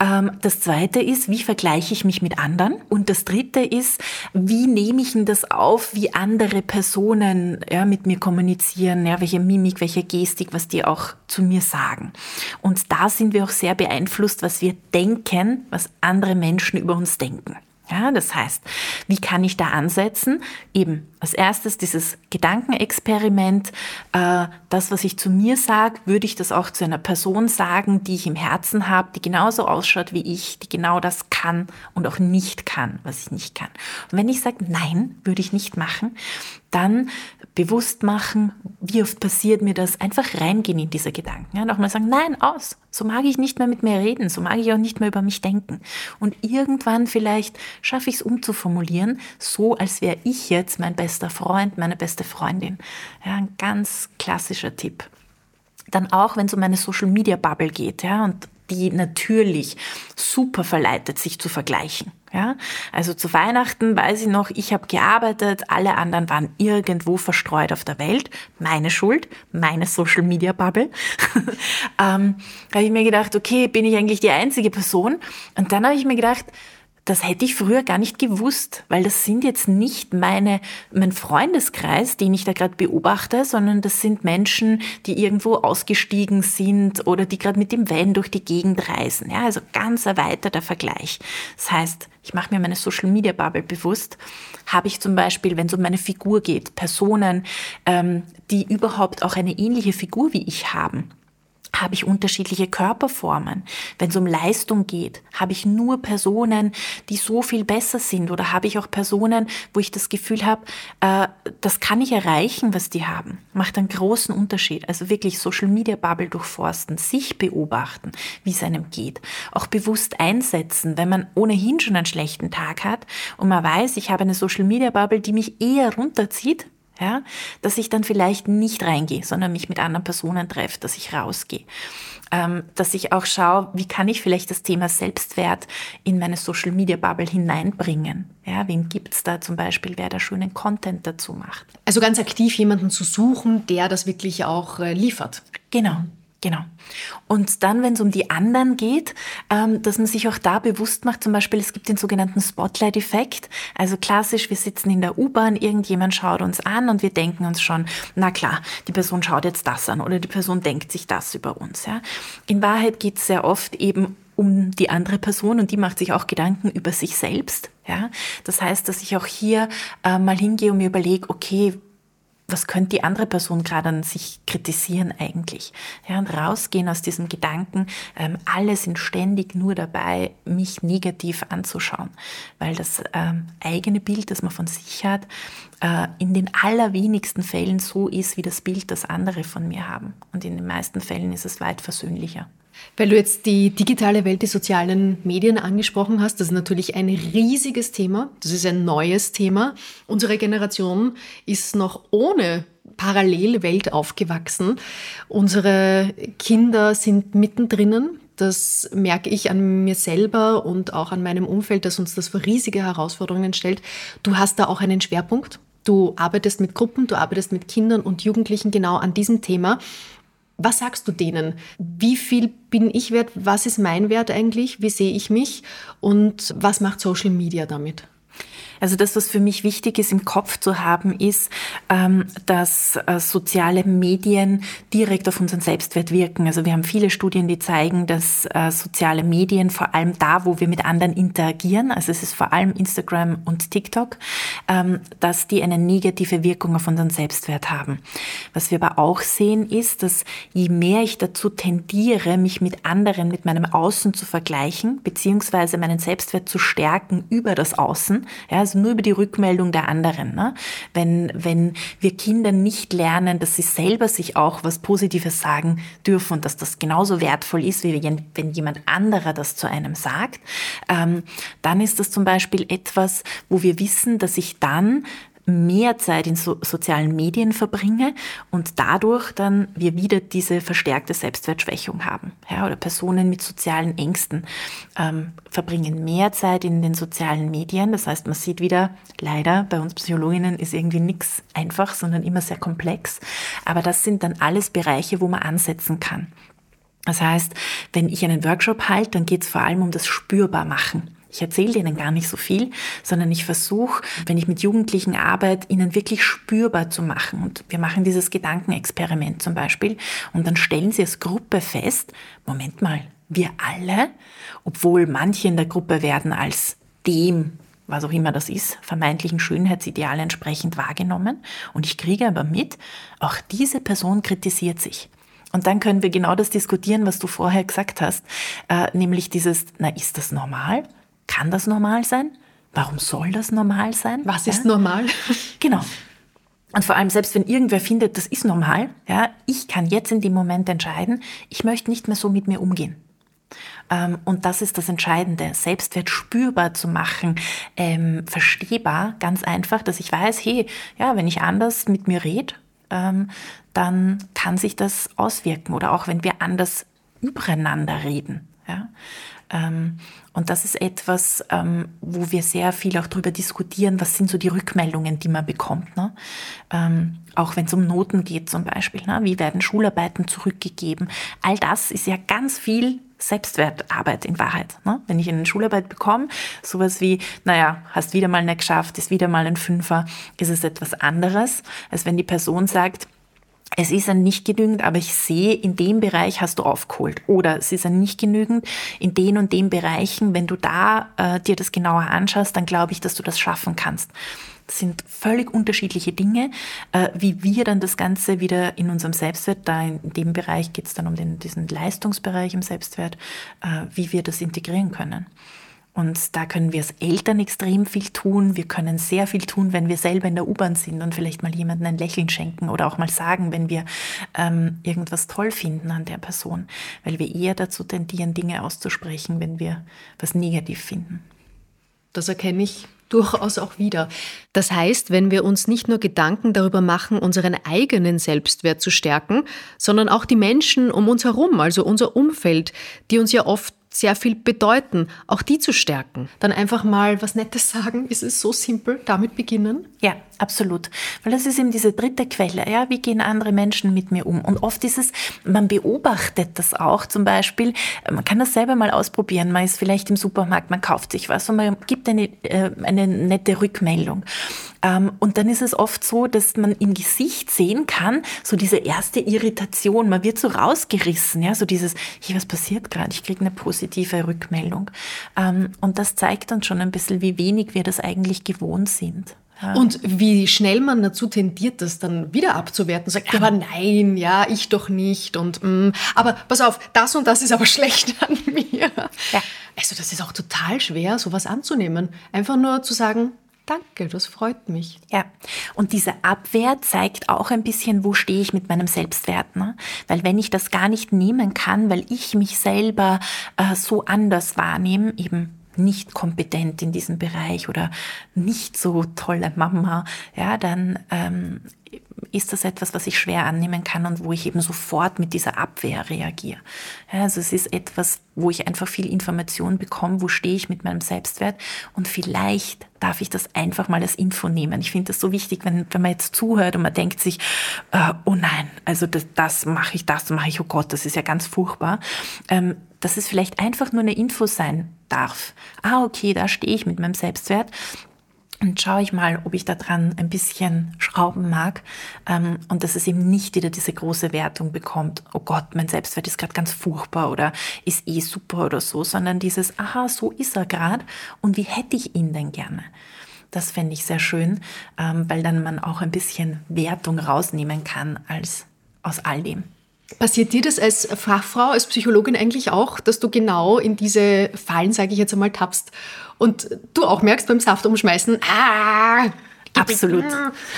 Ähm, das zweite ist, wie vergleiche ich mich mit anderen? Und das dritte ist, wie nehme ich denn das auf, wie andere Personen ja, mit mir kommunizieren? Ja, welche Mimik, welche Gestik, was die auch zu mir sagen. Und da sind wir auch sehr beeinflusst, was wir denken, was andere Menschen über uns denken. Ja, das heißt, wie kann ich da ansetzen? Eben als erstes dieses Gedankenexperiment. Äh, das, was ich zu mir sage, würde ich das auch zu einer Person sagen, die ich im Herzen habe, die genauso ausschaut wie ich, die genau das kann und auch nicht kann, was ich nicht kann. Und wenn ich sage, nein, würde ich nicht machen, dann bewusst machen, wie oft passiert mir das, einfach reingehen in diese Gedanken. Ja, und auch mal sagen, nein, aus. So mag ich nicht mehr mit mir reden, so mag ich auch nicht mehr über mich denken. Und irgendwann vielleicht schaffe ich es umzuformulieren, so als wäre ich jetzt mein bester Freund, meine beste Freundin. Ja, ein ganz klassischer Tipp. Dann auch, wenn es um eine Social Media Bubble geht, ja, und die natürlich super verleitet, sich zu vergleichen. Ja, also zu Weihnachten weiß ich noch, ich habe gearbeitet, alle anderen waren irgendwo verstreut auf der Welt. Meine Schuld, meine Social Media Bubble. ähm, habe ich mir gedacht, okay, bin ich eigentlich die einzige Person? Und dann habe ich mir gedacht, das hätte ich früher gar nicht gewusst, weil das sind jetzt nicht meine, mein Freundeskreis, den ich da gerade beobachte, sondern das sind Menschen, die irgendwo ausgestiegen sind oder die gerade mit dem Van durch die Gegend reisen. Ja, also ganz erweiterter Vergleich. Das heißt, ich mache mir meine Social Media Bubble bewusst. Habe ich zum Beispiel, wenn es um meine Figur geht, Personen, ähm, die überhaupt auch eine ähnliche Figur wie ich haben habe ich unterschiedliche Körperformen. Wenn es um Leistung geht, habe ich nur Personen, die so viel besser sind oder habe ich auch Personen, wo ich das Gefühl habe, äh, das kann ich erreichen, was die haben. Macht einen großen Unterschied. Also wirklich Social Media Bubble durchforsten, sich beobachten, wie es einem geht. Auch bewusst einsetzen, wenn man ohnehin schon einen schlechten Tag hat und man weiß, ich habe eine Social Media Bubble, die mich eher runterzieht, ja, dass ich dann vielleicht nicht reingehe, sondern mich mit anderen Personen treffe, dass ich rausgehe. Ähm, dass ich auch schaue, wie kann ich vielleicht das Thema Selbstwert in meine Social Media Bubble hineinbringen. Ja, wen gibt's da zum Beispiel, wer da schönen Content dazu macht? Also ganz aktiv jemanden zu suchen, der das wirklich auch äh, liefert. Genau. Genau. Und dann, wenn es um die anderen geht, ähm, dass man sich auch da bewusst macht, zum Beispiel, es gibt den sogenannten Spotlight-Effekt. Also klassisch, wir sitzen in der U-Bahn, irgendjemand schaut uns an und wir denken uns schon, na klar, die Person schaut jetzt das an oder die Person denkt sich das über uns. Ja. In Wahrheit geht es sehr oft eben um die andere Person und die macht sich auch Gedanken über sich selbst. Ja. Das heißt, dass ich auch hier äh, mal hingehe und mir überlege, okay, was könnte die andere Person gerade an sich kritisieren eigentlich? Ja, und rausgehen aus diesem Gedanken, ähm, alle sind ständig nur dabei, mich negativ anzuschauen, weil das ähm, eigene Bild, das man von sich hat, äh, in den allerwenigsten Fällen so ist wie das Bild, das andere von mir haben. Und in den meisten Fällen ist es weit versöhnlicher. Weil du jetzt die digitale Welt, die sozialen Medien angesprochen hast, das ist natürlich ein riesiges Thema. Das ist ein neues Thema. Unsere Generation ist noch ohne Parallelwelt aufgewachsen. Unsere Kinder sind mittendrin. Das merke ich an mir selber und auch an meinem Umfeld, dass uns das vor riesige Herausforderungen stellt. Du hast da auch einen Schwerpunkt. Du arbeitest mit Gruppen, du arbeitest mit Kindern und Jugendlichen genau an diesem Thema. Was sagst du denen? Wie viel bin ich wert? Was ist mein Wert eigentlich? Wie sehe ich mich? Und was macht Social Media damit? Also das, was für mich wichtig ist im Kopf zu haben, ist, ähm, dass äh, soziale Medien direkt auf unseren Selbstwert wirken. Also wir haben viele Studien, die zeigen, dass äh, soziale Medien vor allem da, wo wir mit anderen interagieren, also es ist vor allem Instagram und TikTok, ähm, dass die eine negative Wirkung auf unseren Selbstwert haben. Was wir aber auch sehen, ist, dass je mehr ich dazu tendiere, mich mit anderen, mit meinem Außen zu vergleichen, beziehungsweise meinen Selbstwert zu stärken über das Außen, ja, also nur über die Rückmeldung der anderen. Ne? Wenn, wenn wir Kinder nicht lernen, dass sie selber sich auch was Positives sagen dürfen und dass das genauso wertvoll ist, wie wenn jemand anderer das zu einem sagt, ähm, dann ist das zum Beispiel etwas, wo wir wissen, dass ich dann mehr Zeit in so sozialen Medien verbringe und dadurch dann wir wieder diese verstärkte Selbstwertschwächung haben. Ja, oder Personen mit sozialen Ängsten ähm, verbringen mehr Zeit in den sozialen Medien. Das heißt, man sieht wieder, leider, bei uns Psychologinnen ist irgendwie nichts einfach, sondern immer sehr komplex. Aber das sind dann alles Bereiche, wo man ansetzen kann. Das heißt, wenn ich einen Workshop halte, dann geht es vor allem um das Spürbarmachen. Ich erzähle denen gar nicht so viel, sondern ich versuche, wenn ich mit Jugendlichen arbeite, ihnen wirklich spürbar zu machen. Und wir machen dieses Gedankenexperiment zum Beispiel. Und dann stellen sie als Gruppe fest, Moment mal, wir alle, obwohl manche in der Gruppe werden als dem was auch immer das ist, vermeintlichen Schönheitsideal entsprechend wahrgenommen. Und ich kriege aber mit, auch diese Person kritisiert sich. Und dann können wir genau das diskutieren, was du vorher gesagt hast, äh, nämlich dieses, na, ist das normal? Kann das normal sein? Warum soll das normal sein? Was ist ja? normal? Genau. Und vor allem, selbst wenn irgendwer findet, das ist normal, ja, ich kann jetzt in dem Moment entscheiden, ich möchte nicht mehr so mit mir umgehen. Ähm, und das ist das Entscheidende, Selbstwert spürbar zu machen, ähm, verstehbar, ganz einfach, dass ich weiß, hey, ja, wenn ich anders mit mir rede, ähm, dann kann sich das auswirken. Oder auch wenn wir anders übereinander reden. Ja? Und das ist etwas, ähm, wo wir sehr viel auch darüber diskutieren, was sind so die Rückmeldungen, die man bekommt. Ne? Ähm, auch wenn es um Noten geht zum Beispiel. Ne? Wie werden Schularbeiten zurückgegeben? All das ist ja ganz viel Selbstwertarbeit in Wahrheit. Ne? Wenn ich eine Schularbeit bekomme, sowas wie, naja, hast wieder mal nicht geschafft, ist wieder mal ein Fünfer, ist es etwas anderes, als wenn die Person sagt, es ist ein nicht genügend, aber ich sehe, in dem Bereich hast du aufgeholt. Oder es ist ein nicht genügend, in den und den Bereichen, wenn du da äh, dir das genauer anschaust, dann glaube ich, dass du das schaffen kannst. Das sind völlig unterschiedliche Dinge, äh, wie wir dann das Ganze wieder in unserem Selbstwert, da in dem Bereich geht es dann um den, diesen Leistungsbereich im Selbstwert, äh, wie wir das integrieren können. Und da können wir als Eltern extrem viel tun. Wir können sehr viel tun, wenn wir selber in der U-Bahn sind und vielleicht mal jemandem ein Lächeln schenken oder auch mal sagen, wenn wir ähm, irgendwas toll finden an der Person, weil wir eher dazu tendieren, Dinge auszusprechen, wenn wir was negativ finden. Das erkenne ich durchaus auch wieder. Das heißt, wenn wir uns nicht nur Gedanken darüber machen, unseren eigenen Selbstwert zu stärken, sondern auch die Menschen um uns herum, also unser Umfeld, die uns ja oft sehr viel bedeuten, auch die zu stärken. Dann einfach mal was Nettes sagen, ist es so simpel, damit beginnen? Ja, absolut. Weil das ist eben diese dritte Quelle. Ja, wie gehen andere Menschen mit mir um? Und oft ist es, man beobachtet das auch zum Beispiel, man kann das selber mal ausprobieren. Man ist vielleicht im Supermarkt, man kauft sich was und man gibt eine, äh, eine nette Rückmeldung. Ähm, und dann ist es oft so, dass man im Gesicht sehen kann, so diese erste Irritation. Man wird so rausgerissen, ja, so dieses, hier, was passiert gerade? Ich kriege eine positive Rückmeldung. Ähm, und das zeigt dann schon ein bisschen, wie wenig wir das eigentlich gewohnt sind. Und wie schnell man dazu tendiert, das dann wieder abzuwerten, sagt, aber nein, ja, ich doch nicht und mm, aber pass auf, das und das ist aber schlecht an mir. Ja. Also das ist auch total schwer, sowas anzunehmen. Einfach nur zu sagen, Danke, das freut mich. Ja, und diese Abwehr zeigt auch ein bisschen, wo stehe ich mit meinem Selbstwert. Ne? Weil wenn ich das gar nicht nehmen kann, weil ich mich selber äh, so anders wahrnehme, eben nicht kompetent in diesem Bereich oder nicht so tolle Mama, ja, dann ähm, ist das etwas, was ich schwer annehmen kann und wo ich eben sofort mit dieser Abwehr reagiere. Ja, also es ist etwas, wo ich einfach viel Information bekomme, wo stehe ich mit meinem Selbstwert und vielleicht darf ich das einfach mal als Info nehmen. Ich finde das so wichtig, wenn, wenn man jetzt zuhört und man denkt sich, äh, oh nein, also das, das mache ich, das mache ich, oh Gott, das ist ja ganz furchtbar. Ähm, dass es vielleicht einfach nur eine Info sein darf. Ah, okay, da stehe ich mit meinem Selbstwert und schaue ich mal, ob ich da dran ein bisschen schrauben mag ähm, und dass es eben nicht wieder diese große Wertung bekommt, oh Gott, mein Selbstwert ist gerade ganz furchtbar oder ist eh super oder so, sondern dieses, aha, so ist er gerade und wie hätte ich ihn denn gerne? Das fände ich sehr schön, ähm, weil dann man auch ein bisschen Wertung rausnehmen kann als aus all dem. Passiert dir das als Fachfrau, als Psychologin eigentlich auch, dass du genau in diese Fallen, sage ich jetzt einmal, tappst und du auch merkst beim Saft umschmeißen, ah, Absolut,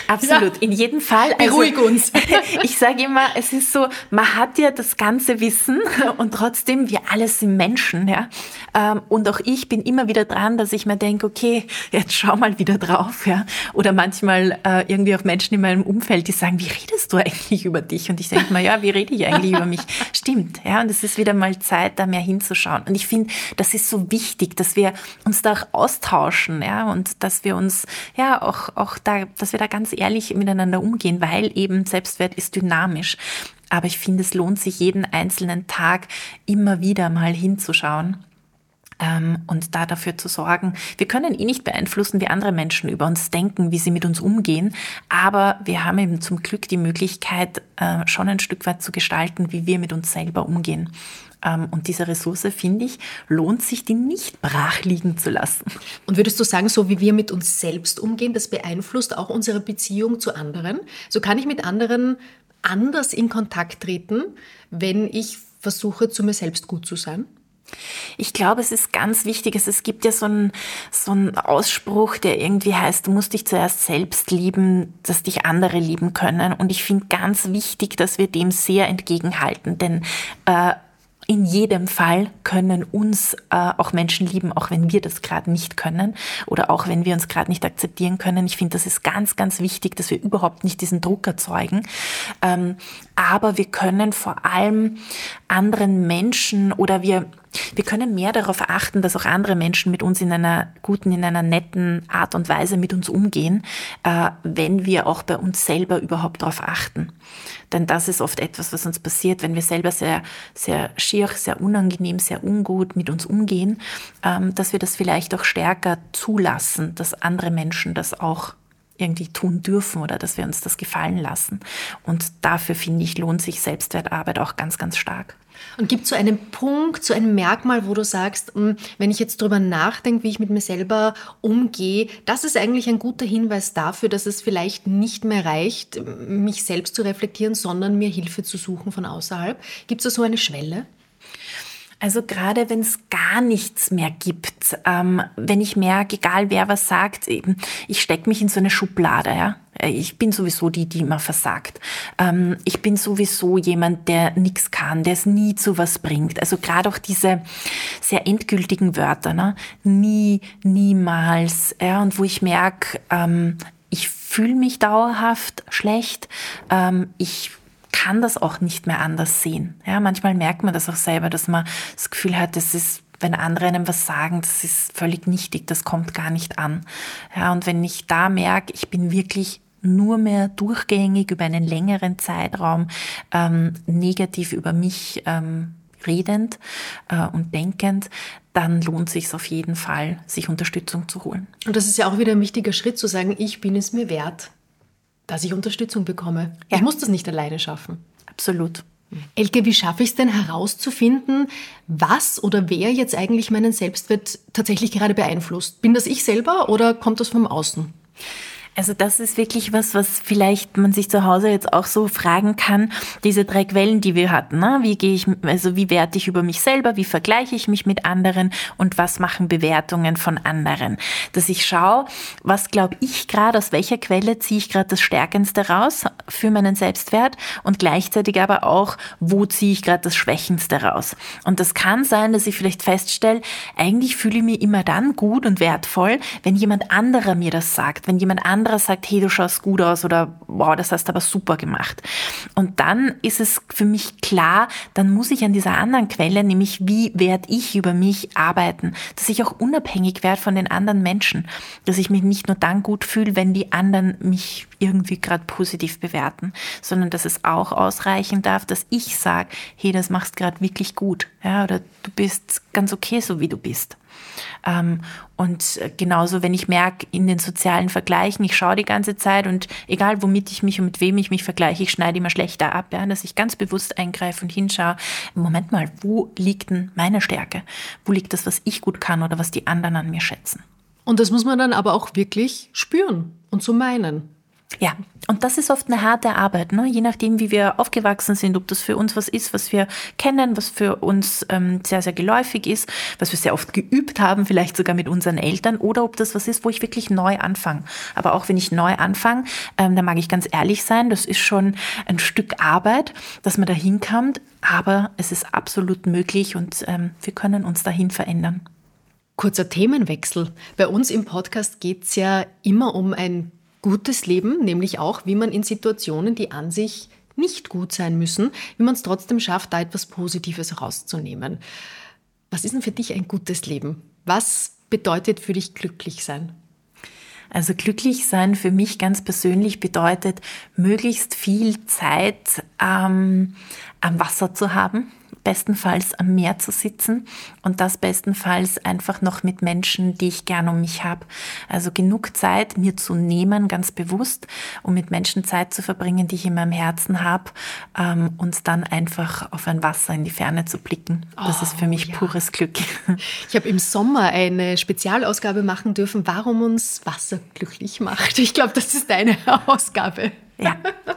absolut. Ja. In jedem Fall. Also, Beruhig uns. ich sage immer, es ist so, man hat ja das ganze Wissen und trotzdem, wir alle sind Menschen, ja. Ähm, und auch ich bin immer wieder dran, dass ich mir denke, okay, jetzt schau mal wieder drauf, ja. Oder manchmal äh, irgendwie auch Menschen in meinem Umfeld, die sagen, wie redest du eigentlich über dich? Und ich denke mir, ja, wie rede ich eigentlich über mich? Stimmt, ja. Und es ist wieder mal Zeit, da mehr hinzuschauen. Und ich finde, das ist so wichtig, dass wir uns da auch austauschen, ja. Und dass wir uns, ja, auch, auch da, dass wir da ganz ehrlich miteinander umgehen, weil eben Selbstwert ist dynamisch. Aber ich finde, es lohnt sich jeden einzelnen Tag immer wieder mal hinzuschauen ähm, und da dafür zu sorgen. Wir können eh nicht beeinflussen, wie andere Menschen über uns denken, wie sie mit uns umgehen, aber wir haben eben zum Glück die Möglichkeit, äh, schon ein Stück weit zu gestalten, wie wir mit uns selber umgehen. Ähm, und diese Ressource, finde ich, lohnt sich, die nicht brach liegen zu lassen. Und würdest du sagen, so wie wir mit uns selbst umgehen, das beeinflusst auch unsere Beziehung zu anderen? So kann ich mit anderen anders in Kontakt treten, wenn ich versuche, zu mir selbst gut zu sein? Ich glaube, es ist ganz wichtig. Es gibt ja so einen, so einen Ausspruch, der irgendwie heißt, du musst dich zuerst selbst lieben, dass dich andere lieben können. Und ich finde ganz wichtig, dass wir dem sehr entgegenhalten. Denn äh, in jedem Fall können uns äh, auch Menschen lieben, auch wenn wir das gerade nicht können oder auch wenn wir uns gerade nicht akzeptieren können. Ich finde, das ist ganz, ganz wichtig, dass wir überhaupt nicht diesen Druck erzeugen. Ähm, aber wir können vor allem anderen Menschen oder wir wir können mehr darauf achten, dass auch andere Menschen mit uns in einer guten, in einer netten Art und Weise mit uns umgehen, äh, wenn wir auch bei uns selber überhaupt darauf achten. Denn das ist oft etwas, was uns passiert, wenn wir selber sehr, sehr schier, sehr unangenehm, sehr ungut mit uns umgehen, ähm, dass wir das vielleicht auch stärker zulassen, dass andere Menschen das auch irgendwie tun dürfen oder dass wir uns das gefallen lassen. Und dafür finde ich, lohnt sich Selbstwertarbeit auch ganz, ganz stark. Und gibt es so einen Punkt, so ein Merkmal, wo du sagst, hm, wenn ich jetzt darüber nachdenke, wie ich mit mir selber umgehe, das ist eigentlich ein guter Hinweis dafür, dass es vielleicht nicht mehr reicht, mich selbst zu reflektieren, sondern mir Hilfe zu suchen von außerhalb. Gibt es da so eine Schwelle? Also gerade wenn es gar nichts mehr gibt, ähm, wenn ich merke, egal wer was sagt, eben, ich stecke mich in so eine Schublade, ja. Ich bin sowieso die, die immer versagt. Ähm, ich bin sowieso jemand, der nichts kann, der es nie zu was bringt. Also gerade auch diese sehr endgültigen Wörter, ne? nie, niemals, ja, und wo ich merke, ähm, ich fühle mich dauerhaft schlecht, ähm, ich kann das auch nicht mehr anders sehen. Ja, manchmal merkt man das auch selber, dass man das Gefühl hat, das ist, wenn andere einem was sagen, das ist völlig nichtig, das kommt gar nicht an. Ja, und wenn ich da merke, ich bin wirklich nur mehr durchgängig über einen längeren Zeitraum ähm, negativ über mich ähm, redend äh, und denkend, dann lohnt sich auf jeden Fall, sich Unterstützung zu holen. Und das ist ja auch wieder ein wichtiger Schritt zu sagen, ich bin es mir wert dass ich Unterstützung bekomme. Ja. Ich muss das nicht alleine schaffen. Absolut. Elke, wie schaffe ich es denn herauszufinden, was oder wer jetzt eigentlich meinen Selbstwert tatsächlich gerade beeinflusst? Bin das ich selber oder kommt das vom Außen? Also das ist wirklich was, was vielleicht man sich zu Hause jetzt auch so fragen kann. Diese drei Quellen, die wir hatten, ne? wie gehe ich, also wie werte ich über mich selber, wie vergleiche ich mich mit anderen und was machen Bewertungen von anderen. Dass ich schaue, was glaube ich gerade, aus welcher Quelle ziehe ich gerade das Stärkendste raus für meinen Selbstwert und gleichzeitig aber auch, wo ziehe ich gerade das Schwächendste raus. Und das kann sein, dass ich vielleicht feststelle, eigentlich fühle ich mich immer dann gut und wertvoll, wenn jemand anderer mir das sagt, wenn jemand anderer sagt, hey, du schaust gut aus oder wow, das hast du aber super gemacht. Und dann ist es für mich klar, dann muss ich an dieser anderen Quelle, nämlich wie werde ich über mich arbeiten, dass ich auch unabhängig werde von den anderen Menschen, dass ich mich nicht nur dann gut fühle, wenn die anderen mich irgendwie gerade positiv bewerten, sondern dass es auch ausreichen darf, dass ich sage, hey, das machst gerade wirklich gut, ja, oder du bist ganz okay, so wie du bist. Ähm, und genauso, wenn ich merke, in den sozialen Vergleichen, ich schaue die ganze Zeit und egal womit ich mich und mit wem ich mich vergleiche, ich schneide immer schlechter ab, ja, dass ich ganz bewusst eingreife und hinschaue, Moment mal, wo liegt denn meine Stärke? Wo liegt das, was ich gut kann oder was die anderen an mir schätzen? Und das muss man dann aber auch wirklich spüren und so meinen. Ja, und das ist oft eine harte Arbeit, ne? je nachdem, wie wir aufgewachsen sind, ob das für uns was ist, was wir kennen, was für uns ähm, sehr, sehr geläufig ist, was wir sehr oft geübt haben, vielleicht sogar mit unseren Eltern, oder ob das was ist, wo ich wirklich neu anfange. Aber auch wenn ich neu anfange, ähm, da mag ich ganz ehrlich sein, das ist schon ein Stück Arbeit, dass man dahin kommt, aber es ist absolut möglich und ähm, wir können uns dahin verändern. Kurzer Themenwechsel. Bei uns im Podcast geht es ja immer um ein gutes Leben, nämlich auch, wie man in Situationen, die an sich nicht gut sein müssen, wie man es trotzdem schafft, da etwas Positives rauszunehmen. Was ist denn für dich ein gutes Leben? Was bedeutet für dich glücklich sein? Also glücklich sein für mich ganz persönlich bedeutet, möglichst viel Zeit ähm, am Wasser zu haben, bestenfalls am Meer zu sitzen und das bestenfalls einfach noch mit Menschen, die ich gern um mich habe. Also genug Zeit mir zu nehmen, ganz bewusst, um mit Menschen Zeit zu verbringen, die ich in meinem Herzen habe ähm, und dann einfach auf ein Wasser in die Ferne zu blicken. Das oh, ist für mich ja. pures Glück. Ich habe im Sommer eine Spezialausgabe machen dürfen, warum uns Wasser glücklich macht. Ich glaube, das ist deine Ausgabe. Ja,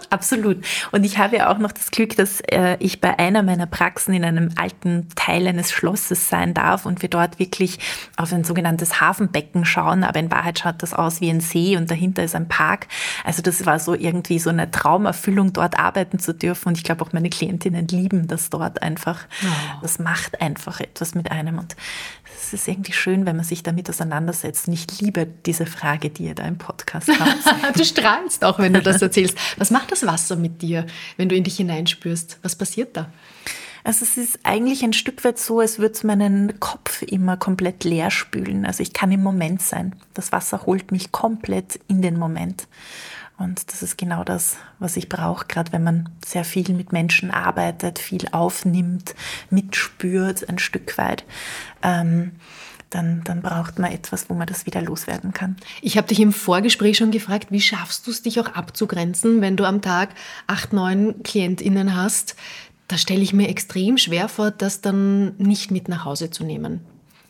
absolut. Und ich habe ja auch noch das Glück, dass äh, ich bei einer meiner Praxen in einem alten Teil eines Schlosses sein darf und wir dort wirklich auf ein sogenanntes Hafenbecken schauen. Aber in Wahrheit schaut das aus wie ein See und dahinter ist ein Park. Also das war so irgendwie so eine Traumerfüllung, dort arbeiten zu dürfen. Und ich glaube auch meine Klientinnen lieben das dort einfach. Oh. Das macht einfach etwas mit einem. Und es ist irgendwie schön, wenn man sich damit auseinandersetzt. Und ich liebe diese Frage, die ihr da im Podcast habt. du strahlst auch, wenn du das erzählst. Was macht das Wasser mit dir, wenn du in dich hineinspürst? Was passiert da? Also es ist eigentlich ein Stück weit so, als würde es meinen Kopf immer komplett leer spülen. Also ich kann im Moment sein. Das Wasser holt mich komplett in den Moment. Und das ist genau das, was ich brauche, gerade wenn man sehr viel mit Menschen arbeitet, viel aufnimmt, mitspürt, ein Stück weit. Ähm, dann, dann braucht man etwas, wo man das wieder loswerden kann. Ich habe dich im Vorgespräch schon gefragt, wie schaffst du es, dich auch abzugrenzen, wenn du am Tag acht, neun KlientInnen hast? Da stelle ich mir extrem schwer vor, das dann nicht mit nach Hause zu nehmen.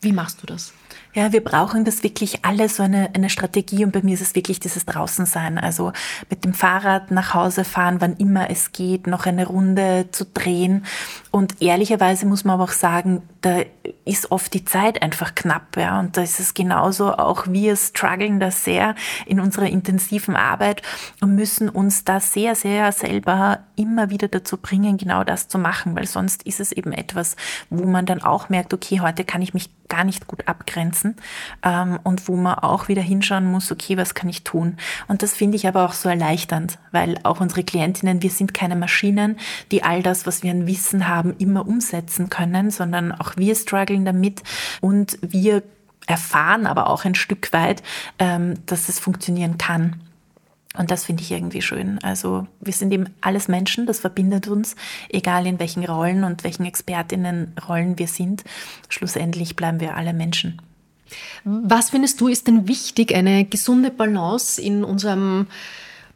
Wie machst du das? Ja, wir brauchen das wirklich alle, so eine, eine Strategie. Und bei mir ist es wirklich dieses Draußensein. Also mit dem Fahrrad nach Hause fahren, wann immer es geht, noch eine Runde zu drehen. Und ehrlicherweise muss man aber auch sagen, da ist oft die Zeit einfach knapp. Ja? Und da ist es genauso, auch wir strugglen da sehr in unserer intensiven Arbeit und müssen uns da sehr, sehr selber immer wieder dazu bringen, genau das zu machen, weil sonst ist es eben etwas, wo man dann auch merkt, okay, heute kann ich mich gar nicht gut abgrenzen ähm, und wo man auch wieder hinschauen muss, okay, was kann ich tun? Und das finde ich aber auch so erleichternd, weil auch unsere Klientinnen, wir sind keine Maschinen, die all das, was wir an Wissen haben, immer umsetzen können, sondern auch wir strugglen damit und wir erfahren aber auch ein Stück weit, ähm, dass es funktionieren kann. Und das finde ich irgendwie schön. Also wir sind eben alles Menschen, das verbindet uns, egal in welchen Rollen und welchen Expertinnenrollen wir sind. Schlussendlich bleiben wir alle Menschen. Was findest du ist denn wichtig, eine gesunde Balance in unserem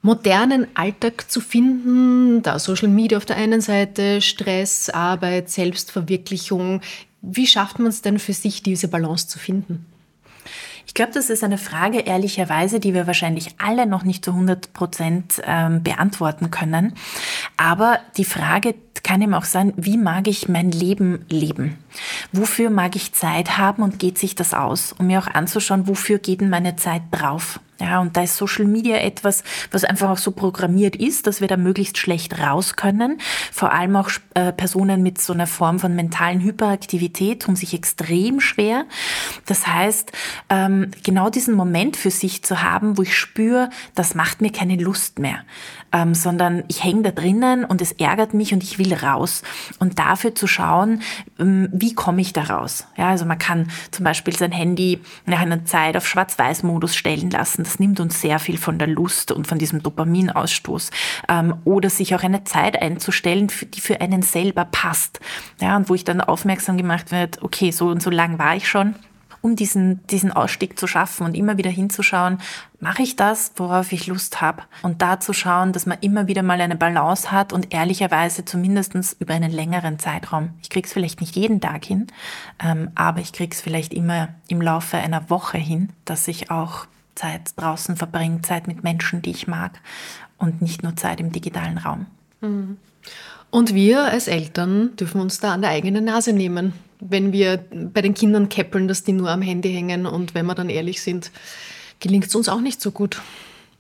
modernen Alltag zu finden? Da Social Media auf der einen Seite, Stress, Arbeit, Selbstverwirklichung. Wie schafft man es denn für sich, diese Balance zu finden? Ich glaube, das ist eine Frage, ehrlicherweise, die wir wahrscheinlich alle noch nicht zu 100 Prozent ähm, beantworten können. Aber die Frage kann eben auch sein, wie mag ich mein Leben leben? Wofür mag ich Zeit haben und geht sich das aus? Um mir auch anzuschauen, wofür geht denn meine Zeit drauf? Ja, und da ist Social Media etwas, was einfach auch so programmiert ist, dass wir da möglichst schlecht raus können. Vor allem auch äh, Personen mit so einer Form von mentalen Hyperaktivität tun sich extrem schwer. Das heißt, ähm, genau diesen Moment für sich zu haben, wo ich spüre, das macht mir keine Lust mehr, ähm, sondern ich hänge da drinnen und es ärgert mich und ich will raus. Und dafür zu schauen, ähm, wie komme ich da raus? Ja, also man kann zum Beispiel sein Handy nach einer Zeit auf Schwarz-Weiß-Modus stellen lassen das nimmt uns sehr viel von der Lust und von diesem Dopaminausstoß. Ähm, oder sich auch eine Zeit einzustellen, die für einen selber passt. Ja, und wo ich dann aufmerksam gemacht wird, okay, so und so lang war ich schon um diesen, diesen Ausstieg zu schaffen und immer wieder hinzuschauen, mache ich das, worauf ich Lust habe. Und da zu schauen, dass man immer wieder mal eine Balance hat und ehrlicherweise zumindest über einen längeren Zeitraum. Ich krieg's vielleicht nicht jeden Tag hin, ähm, aber ich krieg's vielleicht immer im Laufe einer Woche hin, dass ich auch Zeit draußen verbringe, Zeit mit Menschen, die ich mag und nicht nur Zeit im digitalen Raum. Mhm. Und wir als Eltern dürfen uns da an der eigenen Nase nehmen, wenn wir bei den Kindern käppeln, dass die nur am Handy hängen und wenn wir dann ehrlich sind, gelingt es uns auch nicht so gut.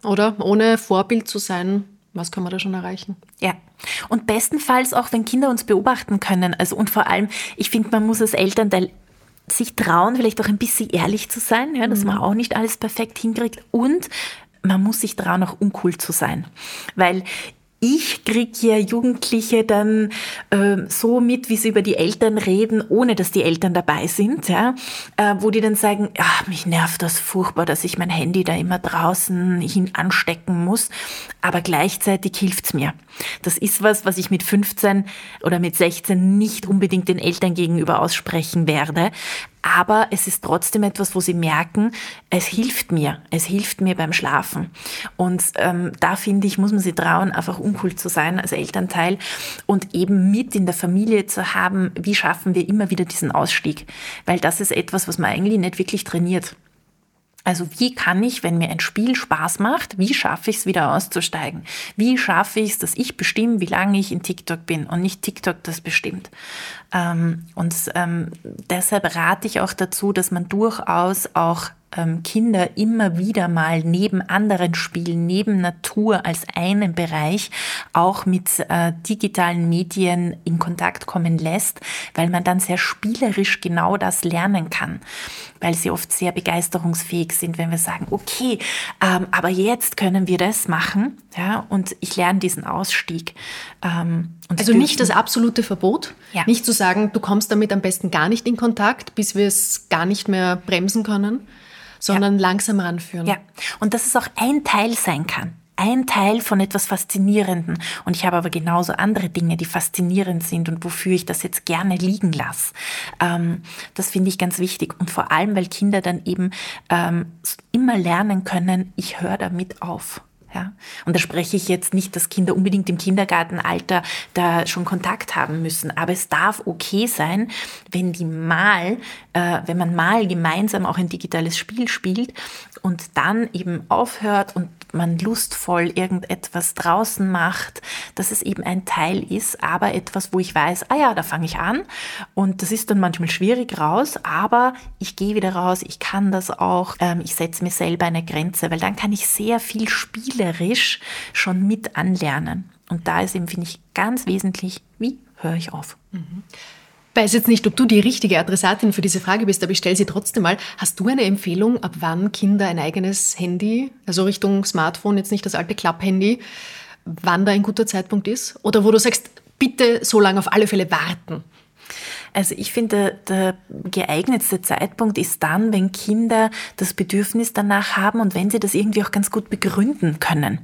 Oder? Ohne Vorbild zu sein, was kann man da schon erreichen? Ja. Und bestenfalls auch, wenn Kinder uns beobachten können. Also und vor allem, ich finde, man muss als Elternteil sich trauen, vielleicht auch ein bisschen ehrlich zu sein, ja, dass mhm. man auch nicht alles perfekt hinkriegt und man muss sich trauen, auch uncool zu sein. Weil ich kriege ja Jugendliche dann äh, so mit, wie sie über die Eltern reden, ohne dass die Eltern dabei sind, ja, äh, wo die dann sagen, ja, mich nervt das furchtbar, dass ich mein Handy da immer draußen hin anstecken muss, aber gleichzeitig hilft's mir. Das ist was, was ich mit 15 oder mit 16 nicht unbedingt den Eltern gegenüber aussprechen werde, aber es ist trotzdem etwas, wo sie merken, es hilft mir, es hilft mir beim Schlafen. Und ähm, da finde ich, muss man sie trauen, einfach uncool zu sein als Elternteil und eben mit in der Familie zu haben, wie schaffen wir immer wieder diesen Ausstieg. Weil das ist etwas, was man eigentlich nicht wirklich trainiert. Also wie kann ich, wenn mir ein Spiel Spaß macht, wie schaffe ich es wieder auszusteigen? Wie schaffe ich es, dass ich bestimme, wie lange ich in TikTok bin und nicht TikTok das bestimmt? Ähm, und ähm, deshalb rate ich auch dazu, dass man durchaus auch Kinder immer wieder mal neben anderen Spielen, neben Natur als einen Bereich auch mit äh, digitalen Medien in Kontakt kommen lässt, weil man dann sehr spielerisch genau das lernen kann, weil sie oft sehr begeisterungsfähig sind, wenn wir sagen, okay, ähm, aber jetzt können wir das machen, ja, und ich lerne diesen Ausstieg. Ähm, also nicht das absolute Verbot, ja. nicht zu sagen, du kommst damit am besten gar nicht in Kontakt, bis wir es gar nicht mehr bremsen können, sondern ja. langsam ranführen. Ja, und dass es auch ein Teil sein kann. Ein Teil von etwas Faszinierenden. Und ich habe aber genauso andere Dinge, die faszinierend sind und wofür ich das jetzt gerne liegen lasse. Ähm, das finde ich ganz wichtig. Und vor allem, weil Kinder dann eben ähm, immer lernen können, ich höre damit auf. Ja? Und da spreche ich jetzt nicht, dass Kinder unbedingt im Kindergartenalter da schon Kontakt haben müssen. Aber es darf okay sein, wenn die mal, äh, wenn man mal gemeinsam auch ein digitales Spiel spielt und dann eben aufhört und man lustvoll irgendetwas draußen macht, dass es eben ein Teil ist, aber etwas, wo ich weiß, ah ja, da fange ich an und das ist dann manchmal schwierig raus, aber ich gehe wieder raus, ich kann das auch, ähm, ich setze mir selber eine Grenze, weil dann kann ich sehr viel spielerisch schon mit anlernen. Und da ist eben, finde ich, ganz wesentlich, wie höre ich auf. Mhm weiß jetzt nicht, ob du die richtige Adressatin für diese Frage bist, aber ich stelle sie trotzdem mal. Hast du eine Empfehlung, ab wann Kinder ein eigenes Handy, also Richtung Smartphone, jetzt nicht das alte Klapp-Handy, wann da ein guter Zeitpunkt ist? Oder wo du sagst, bitte so lange auf alle Fälle warten? Also ich finde, der geeignetste Zeitpunkt ist dann, wenn Kinder das Bedürfnis danach haben und wenn sie das irgendwie auch ganz gut begründen können.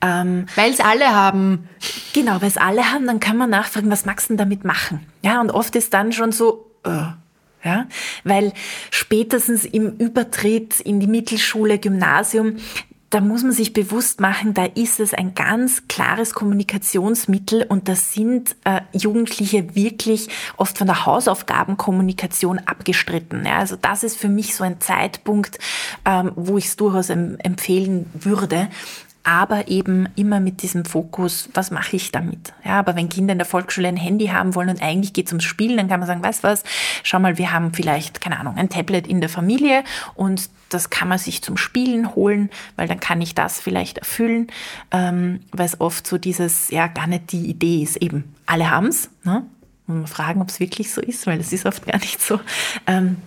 Ähm, weil es alle haben. Genau, weil es alle haben, dann kann man nachfragen, was magst du denn damit machen? Ja, und oft ist dann schon so, uh, ja, weil spätestens im Übertritt in die Mittelschule, Gymnasium, da muss man sich bewusst machen, da ist es ein ganz klares Kommunikationsmittel und da sind äh, Jugendliche wirklich oft von der Hausaufgabenkommunikation abgestritten. Ja, also das ist für mich so ein Zeitpunkt, ähm, wo ich es durchaus empfehlen würde, aber eben immer mit diesem Fokus, was mache ich damit? Ja, aber wenn Kinder in der Volksschule ein Handy haben wollen und eigentlich geht es ums Spielen, dann kann man sagen, weißt was, schau mal, wir haben vielleicht, keine Ahnung, ein Tablet in der Familie und das kann man sich zum Spielen holen, weil dann kann ich das vielleicht erfüllen, ähm, weil es oft so dieses, ja, gar nicht die Idee ist, eben, alle haben's, ne? Und fragen, ob es wirklich so ist, weil es ist oft gar nicht so. Ähm,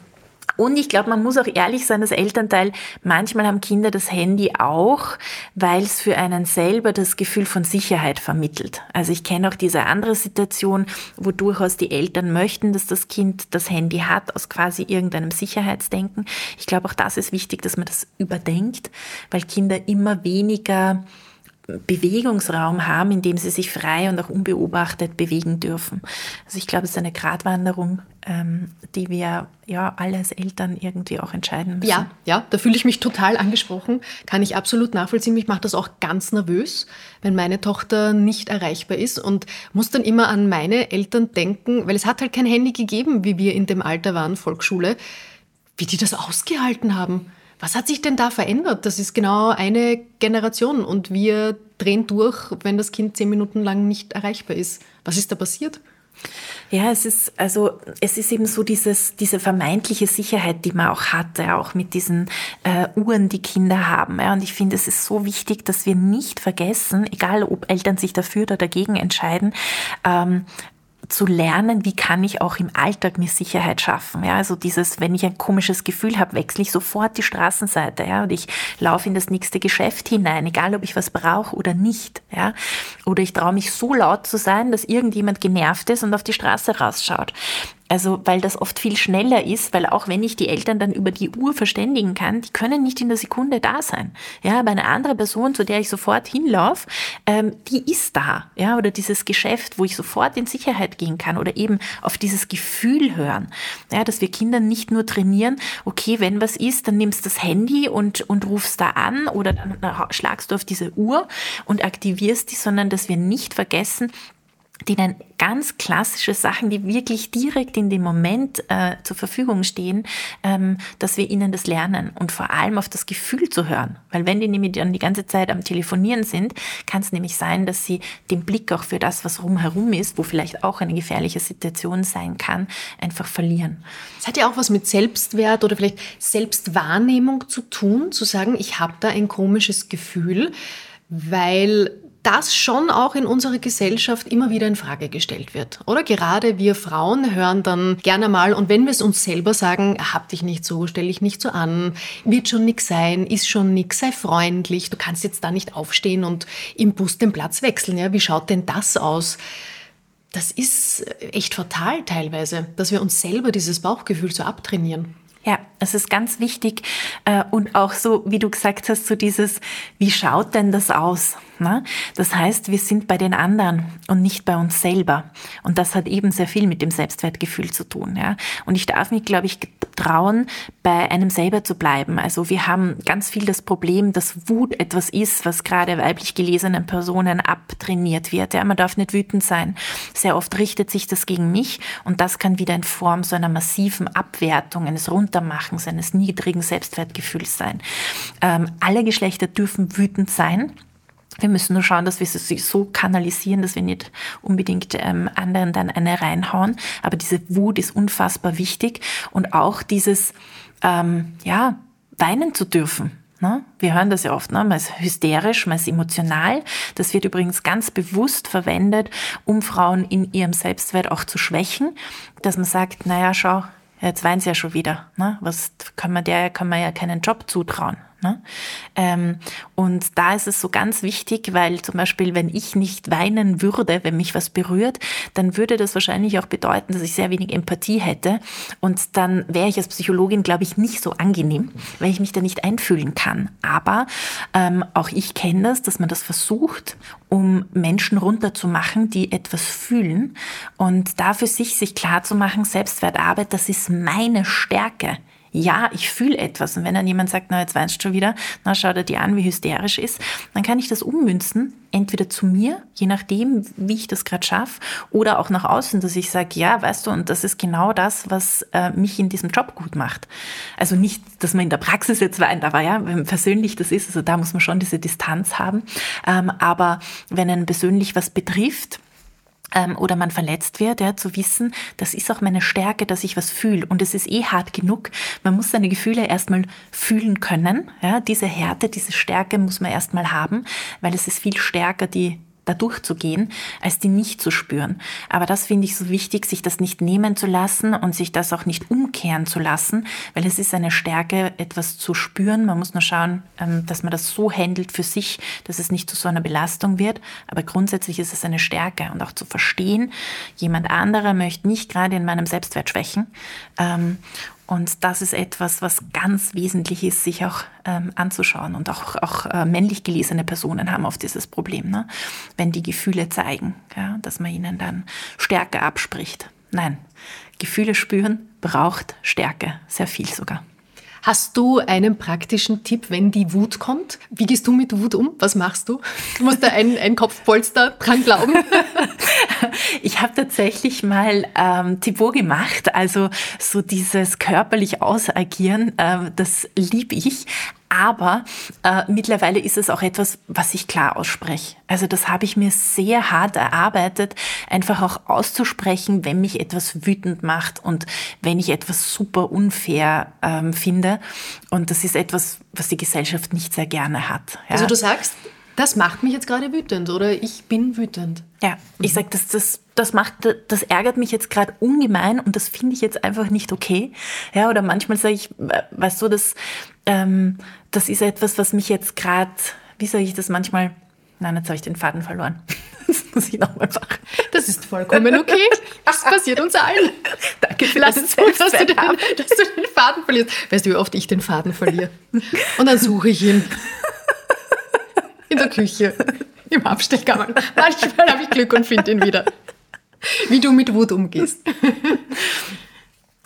und ich glaube, man muss auch ehrlich sein, als Elternteil, manchmal haben Kinder das Handy auch, weil es für einen selber das Gefühl von Sicherheit vermittelt. Also ich kenne auch diese andere Situation, wo durchaus die Eltern möchten, dass das Kind das Handy hat, aus quasi irgendeinem Sicherheitsdenken. Ich glaube, auch das ist wichtig, dass man das überdenkt, weil Kinder immer weniger Bewegungsraum haben, in dem sie sich frei und auch unbeobachtet bewegen dürfen. Also ich glaube, es ist eine Gratwanderung, ähm, die wir ja alle als Eltern irgendwie auch entscheiden müssen. Ja, ja, da fühle ich mich total angesprochen, kann ich absolut nachvollziehen. Mich macht das auch ganz nervös, wenn meine Tochter nicht erreichbar ist und muss dann immer an meine Eltern denken, weil es hat halt kein Handy gegeben, wie wir in dem Alter waren, Volksschule, wie die das ausgehalten haben. Was hat sich denn da verändert? Das ist genau eine Generation und wir drehen durch, wenn das Kind zehn Minuten lang nicht erreichbar ist. Was ist da passiert? Ja, es ist, also, es ist eben so dieses, diese vermeintliche Sicherheit, die man auch hat, ja, auch mit diesen äh, Uhren, die Kinder haben. Ja, und ich finde, es ist so wichtig, dass wir nicht vergessen, egal ob Eltern sich dafür oder dagegen entscheiden, ähm, zu lernen, wie kann ich auch im Alltag mir Sicherheit schaffen. Ja, also dieses, wenn ich ein komisches Gefühl habe, wechsle ich sofort die Straßenseite, ja, und ich laufe in das nächste Geschäft hinein, egal ob ich was brauche oder nicht, ja. Oder ich traue mich so laut zu sein, dass irgendjemand genervt ist und auf die Straße rausschaut. Also, weil das oft viel schneller ist, weil auch wenn ich die Eltern dann über die Uhr verständigen kann, die können nicht in der Sekunde da sein. Ja, aber eine andere Person, zu der ich sofort hinlaufe, ähm, die ist da. Ja, oder dieses Geschäft, wo ich sofort in Sicherheit gehen kann oder eben auf dieses Gefühl hören. Ja, dass wir Kindern nicht nur trainieren, okay, wenn was ist, dann nimmst du das Handy und, und rufst da an oder dann schlagst du auf diese Uhr und aktivierst die, sondern dass wir nicht vergessen, denen ganz klassische Sachen, die wirklich direkt in dem Moment äh, zur Verfügung stehen, ähm, dass wir ihnen das lernen und vor allem auf das Gefühl zu hören. Weil wenn die nämlich dann die ganze Zeit am Telefonieren sind, kann es nämlich sein, dass sie den Blick auch für das, was rumherum ist, wo vielleicht auch eine gefährliche Situation sein kann, einfach verlieren. Es hat ja auch was mit Selbstwert oder vielleicht Selbstwahrnehmung zu tun, zu sagen, ich habe da ein komisches Gefühl, weil das schon auch in unserer Gesellschaft immer wieder in Frage gestellt wird. Oder gerade wir Frauen hören dann gerne mal, und wenn wir es uns selber sagen, hab dich nicht so, stell dich nicht so an, wird schon nix sein, ist schon nix, sei freundlich, du kannst jetzt da nicht aufstehen und im Bus den Platz wechseln. Ja, wie schaut denn das aus? Das ist echt fatal teilweise, dass wir uns selber dieses Bauchgefühl so abtrainieren. Ja, es ist ganz wichtig äh, und auch so, wie du gesagt hast, so dieses, wie schaut denn das aus? Ne? Das heißt, wir sind bei den anderen und nicht bei uns selber. Und das hat eben sehr viel mit dem Selbstwertgefühl zu tun. Ja? Und ich darf mich, glaube ich, trauen, bei einem selber zu bleiben. Also wir haben ganz viel das Problem, dass Wut etwas ist, was gerade weiblich gelesenen Personen abtrainiert wird. Ja? Man darf nicht wütend sein. Sehr oft richtet sich das gegen mich und das kann wieder in Form so einer massiven Abwertung, eines Runtermachens, eines niedrigen Selbstwertgefühls sein. Ähm, alle Geschlechter dürfen wütend sein. Wir müssen nur schauen, dass wir sie so kanalisieren, dass wir nicht unbedingt ähm, anderen dann eine reinhauen. Aber diese Wut ist unfassbar wichtig und auch dieses, ähm, ja, weinen zu dürfen. Ne? Wir hören das ja oft, ne? man ist hysterisch, man ist emotional. Das wird übrigens ganz bewusst verwendet, um Frauen in ihrem Selbstwert auch zu schwächen, dass man sagt, naja, schau, jetzt weint sie ja schon wieder. Ne? Was kann man der, kann man ja keinen Job zutrauen. Ne? Ähm, und da ist es so ganz wichtig, weil zum Beispiel, wenn ich nicht weinen würde, wenn mich was berührt, dann würde das wahrscheinlich auch bedeuten, dass ich sehr wenig Empathie hätte. Und dann wäre ich als Psychologin, glaube ich, nicht so angenehm, weil ich mich da nicht einfühlen kann. Aber ähm, auch ich kenne das, dass man das versucht, um Menschen runterzumachen, die etwas fühlen. Und da für sich sich klar Selbstwertarbeit, das ist meine Stärke ja, ich fühle etwas. Und wenn dann jemand sagt, na, jetzt weinst du schon wieder, na, schau dir die an, wie hysterisch ist, dann kann ich das ummünzen, entweder zu mir, je nachdem, wie ich das gerade schaffe, oder auch nach außen, dass ich sage, ja, weißt du, und das ist genau das, was äh, mich in diesem Job gut macht. Also nicht, dass man in der Praxis jetzt weint, aber ja, wenn persönlich das ist, also da muss man schon diese Distanz haben. Ähm, aber wenn einen persönlich was betrifft, ähm, oder man verletzt wird, ja, zu wissen, das ist auch meine Stärke, dass ich was fühle. Und es ist eh hart genug. Man muss seine Gefühle erstmal fühlen können. Ja, diese Härte, diese Stärke muss man erstmal haben, weil es ist viel stärker, die da durchzugehen, als die nicht zu spüren. Aber das finde ich so wichtig, sich das nicht nehmen zu lassen und sich das auch nicht umkehren zu lassen, weil es ist eine Stärke, etwas zu spüren. Man muss nur schauen, ähm, dass man das so handelt für sich, dass es nicht zu so einer Belastung wird. Aber grundsätzlich ist es eine Stärke und auch zu verstehen, jemand anderer möchte nicht gerade in meinem Selbstwert schwächen. Und das ist etwas, was ganz wesentlich ist, sich auch ähm, anzuschauen. Und auch, auch äh, männlich gelesene Personen haben oft dieses Problem, ne? wenn die Gefühle zeigen, ja, dass man ihnen dann Stärke abspricht. Nein, Gefühle spüren braucht Stärke, sehr viel sogar. Hast du einen praktischen Tipp, wenn die Wut kommt? Wie gehst du mit Wut um? Was machst du? Du musst da ein, ein Kopfpolster dran glauben. ich habe tatsächlich mal ähm, Thibaut gemacht, also so dieses körperlich ausagieren, äh, das liebe ich. Aber äh, mittlerweile ist es auch etwas, was ich klar ausspreche. Also das habe ich mir sehr hart erarbeitet, einfach auch auszusprechen, wenn mich etwas wütend macht und wenn ich etwas super unfair ähm, finde. Und das ist etwas, was die Gesellschaft nicht sehr gerne hat. Ja. Also du sagst, das macht mich jetzt gerade wütend oder ich bin wütend. Ja, ich sage, das, das, das, macht, das ärgert mich jetzt gerade ungemein und das finde ich jetzt einfach nicht okay. Ja, oder manchmal sage ich, weißt du, das, ähm, das ist etwas, was mich jetzt gerade, wie sage ich das manchmal? Nein, jetzt habe ich den Faden verloren. Das muss ich nochmal machen. Das ist vollkommen okay. Das passiert uns allen. Danke für Lass es zu, dass du, den, dass du den Faden verlierst. Weißt du, wie oft ich den Faden verliere? Und dann suche ich ihn in der Küche, im Abstellkammer. Manchmal habe ich Glück und finde ihn wieder. Wie du mit Wut umgehst.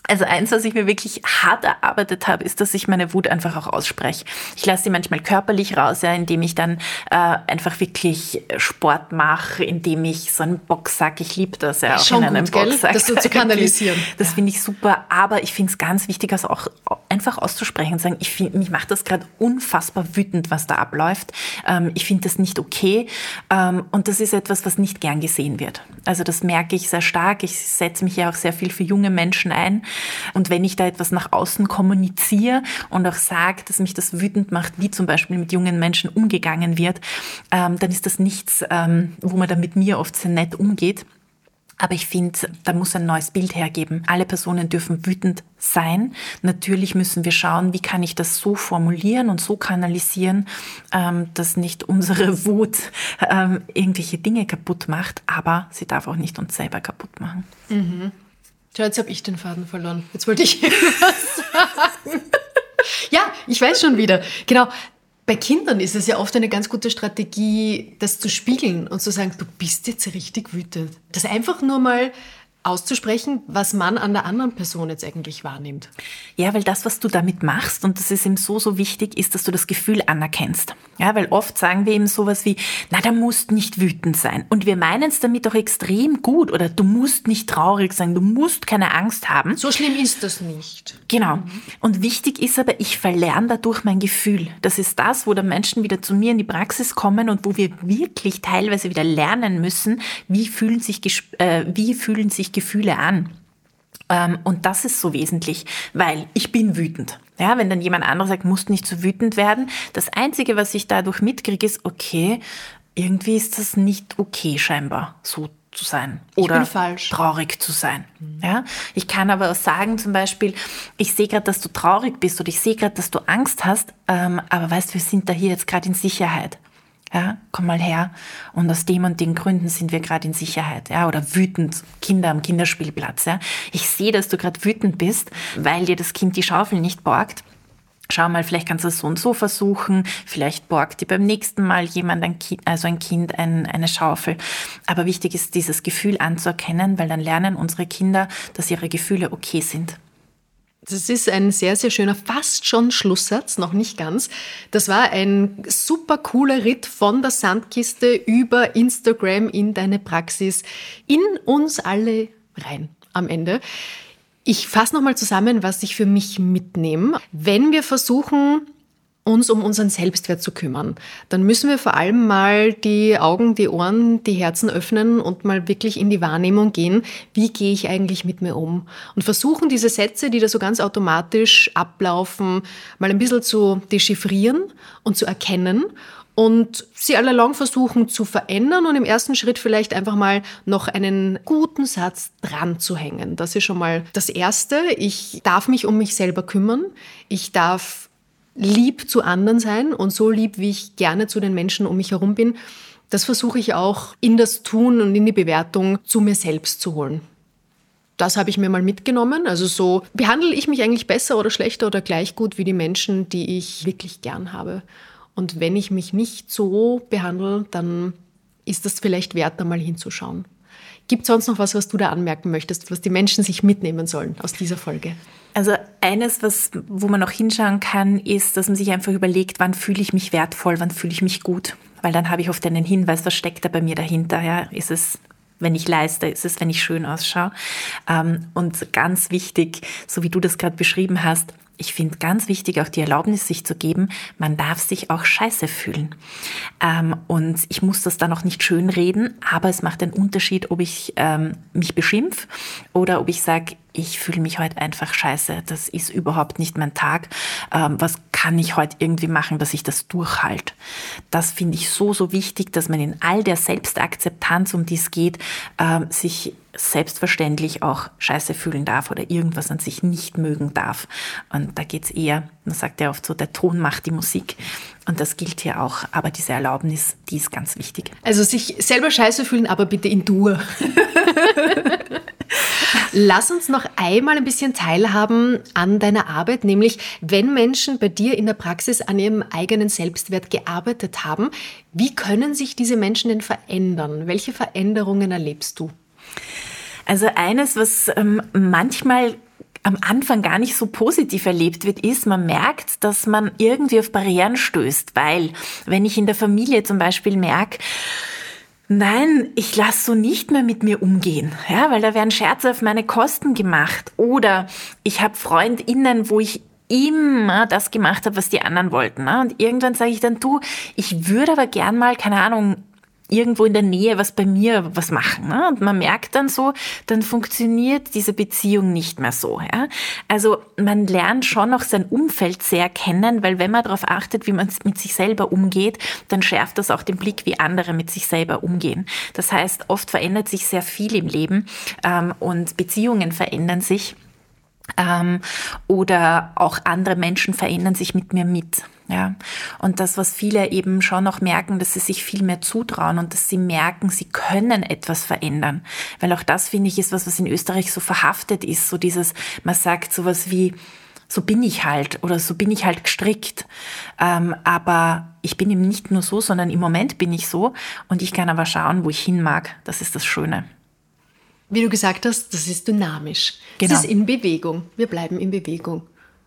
Also eins, was ich mir wirklich hart erarbeitet habe, ist, dass ich meine Wut einfach auch ausspreche. Ich lasse sie manchmal körperlich raus, ja, indem ich dann äh, einfach wirklich Sport mache, indem ich so einen Boxsack, ich liebe das ja auch Schon in einem gut, Boxsack. Das so zu kanalisieren. Das ja. finde ich super, aber ich finde es ganz wichtig, also auch einfach auszusprechen und sagen, ich find, mich macht das gerade unfassbar wütend, was da abläuft. Ähm, ich finde das nicht okay ähm, und das ist etwas, was nicht gern gesehen wird. Also das merke ich sehr stark. Ich setze mich ja auch sehr viel für junge Menschen ein und wenn ich da etwas nach außen kommuniziere und auch sage, dass mich das wütend macht, wie zum Beispiel mit jungen Menschen umgegangen wird, ähm, dann ist das nichts, ähm, wo man da mit mir oft sehr nett umgeht. Aber ich finde, da muss ein neues Bild hergeben. Alle Personen dürfen wütend sein. Natürlich müssen wir schauen, wie kann ich das so formulieren und so kanalisieren, ähm, dass nicht unsere Wut ähm, irgendwelche Dinge kaputt macht, aber sie darf auch nicht uns selber kaputt machen. Mhm. Schau, jetzt habe ich den Faden verloren. Jetzt wollte ich irgendwas sagen. ja, ich weiß schon wieder. Genau. Bei Kindern ist es ja oft eine ganz gute Strategie, das zu spiegeln und zu sagen, du bist jetzt richtig wütend. Das einfach nur mal auszusprechen, was man an der anderen Person jetzt eigentlich wahrnimmt. Ja, weil das, was du damit machst, und das ist ihm so, so wichtig, ist, dass du das Gefühl anerkennst. Ja, weil oft sagen wir eben sowas wie, na, da musst nicht wütend sein. Und wir meinen es damit auch extrem gut. Oder du musst nicht traurig sein, du musst keine Angst haben. So schlimm ist das nicht. Genau. Und wichtig ist aber, ich verlerne dadurch mein Gefühl. Das ist das, wo dann Menschen wieder zu mir in die Praxis kommen und wo wir wirklich teilweise wieder lernen müssen, wie fühlen sich, äh, wie fühlen sich Gefühle an. Ähm, und das ist so wesentlich, weil ich bin wütend. Ja, wenn dann jemand anderes sagt, musst nicht so wütend werden. Das Einzige, was ich dadurch mitkriege, ist, okay, irgendwie ist das nicht okay scheinbar, so zu sein oder traurig zu sein. Mhm. Ja, ich kann aber auch sagen, zum Beispiel, ich sehe gerade, dass du traurig bist oder ich sehe gerade, dass du Angst hast, ähm, aber weißt, wir sind da hier jetzt gerade in Sicherheit ja, komm mal her. Und aus dem und den Gründen sind wir gerade in Sicherheit, ja, oder wütend, Kinder am Kinderspielplatz, ja. Ich sehe, dass du gerade wütend bist, weil dir das Kind die Schaufel nicht borgt. Schau mal, vielleicht kannst du es so und so versuchen. Vielleicht borgt dir beim nächsten Mal jemand, ein Kind, also ein Kind, ein, eine Schaufel. Aber wichtig ist, dieses Gefühl anzuerkennen, weil dann lernen unsere Kinder, dass ihre Gefühle okay sind. Das ist ein sehr, sehr schöner, fast schon Schlusssatz, noch nicht ganz. Das war ein super cooler Ritt von der Sandkiste über Instagram in deine Praxis, in uns alle rein am Ende. Ich fasse nochmal zusammen, was ich für mich mitnehme. Wenn wir versuchen, uns um unseren Selbstwert zu kümmern, dann müssen wir vor allem mal die Augen, die Ohren, die Herzen öffnen und mal wirklich in die Wahrnehmung gehen, wie gehe ich eigentlich mit mir um? Und versuchen diese Sätze, die da so ganz automatisch ablaufen, mal ein bisschen zu dechiffrieren und zu erkennen und sie allalong versuchen zu verändern und im ersten Schritt vielleicht einfach mal noch einen guten Satz dran zu hängen. Das ist schon mal das Erste. Ich darf mich um mich selber kümmern. Ich darf lieb zu anderen sein und so lieb, wie ich gerne zu den Menschen um mich herum bin. Das versuche ich auch in das Tun und in die Bewertung zu mir selbst zu holen. Das habe ich mir mal mitgenommen. Also so behandle ich mich eigentlich besser oder schlechter oder gleich gut wie die Menschen, die ich wirklich gern habe. Und wenn ich mich nicht so behandle, dann ist das vielleicht wert, da mal hinzuschauen. Gibt es sonst noch was, was du da anmerken möchtest, was die Menschen sich mitnehmen sollen aus dieser Folge? Also eines, was, wo man noch hinschauen kann, ist, dass man sich einfach überlegt, wann fühle ich mich wertvoll, wann fühle ich mich gut. Weil dann habe ich oft einen Hinweis, was steckt da bei mir dahinter. Ja? Ist es wenn ich leiste, ist es, wenn ich schön ausschaue. Ähm, und ganz wichtig, so wie du das gerade beschrieben hast, ich finde ganz wichtig, auch die Erlaubnis sich zu geben, man darf sich auch scheiße fühlen. Ähm, und ich muss das dann auch nicht schön reden, aber es macht einen Unterschied, ob ich ähm, mich beschimpf oder ob ich sage, ich fühle mich heute einfach scheiße, das ist überhaupt nicht mein Tag. Ähm, was kann ich heute irgendwie machen, dass ich das durchhalte? Das finde ich so, so wichtig, dass man in all der Selbstakzeptanz, um die es geht, ähm, sich selbstverständlich auch scheiße fühlen darf oder irgendwas an sich nicht mögen darf. Und da geht es eher, man sagt ja oft so, der Ton macht die Musik. Und das gilt hier auch. Aber diese Erlaubnis, die ist ganz wichtig. Also sich selber scheiße fühlen, aber bitte in Dur. Lass uns noch einmal ein bisschen teilhaben an deiner Arbeit, nämlich wenn Menschen bei dir in der Praxis an ihrem eigenen Selbstwert gearbeitet haben, wie können sich diese Menschen denn verändern? Welche Veränderungen erlebst du? Also eines, was ähm, manchmal am Anfang gar nicht so positiv erlebt wird, ist, man merkt, dass man irgendwie auf Barrieren stößt, weil wenn ich in der Familie zum Beispiel merke, Nein, ich lasse so nicht mehr mit mir umgehen, ja, weil da werden Scherze auf meine Kosten gemacht. Oder ich habe FreundInnen, wo ich immer das gemacht habe, was die anderen wollten. Ne? Und irgendwann sage ich dann, du, ich würde aber gern mal, keine Ahnung, irgendwo in der Nähe was bei mir was machen. Ne? Und man merkt dann so, dann funktioniert diese Beziehung nicht mehr so. Ja? Also man lernt schon noch sein Umfeld sehr kennen, weil wenn man darauf achtet, wie man mit sich selber umgeht, dann schärft das auch den Blick, wie andere mit sich selber umgehen. Das heißt, oft verändert sich sehr viel im Leben ähm, und Beziehungen verändern sich. Ähm, oder auch andere Menschen verändern sich mit mir mit. Ja, und das, was viele eben schon noch merken, dass sie sich viel mehr zutrauen und dass sie merken, sie können etwas verändern. Weil auch das, finde ich, ist was, was in Österreich so verhaftet ist. So dieses, man sagt sowas wie, so bin ich halt oder so bin ich halt gestrickt. Ähm, aber ich bin eben nicht nur so, sondern im Moment bin ich so und ich kann aber schauen, wo ich hin mag. Das ist das Schöne. Wie du gesagt hast, das ist dynamisch. Genau. Es ist in Bewegung. Wir bleiben in Bewegung.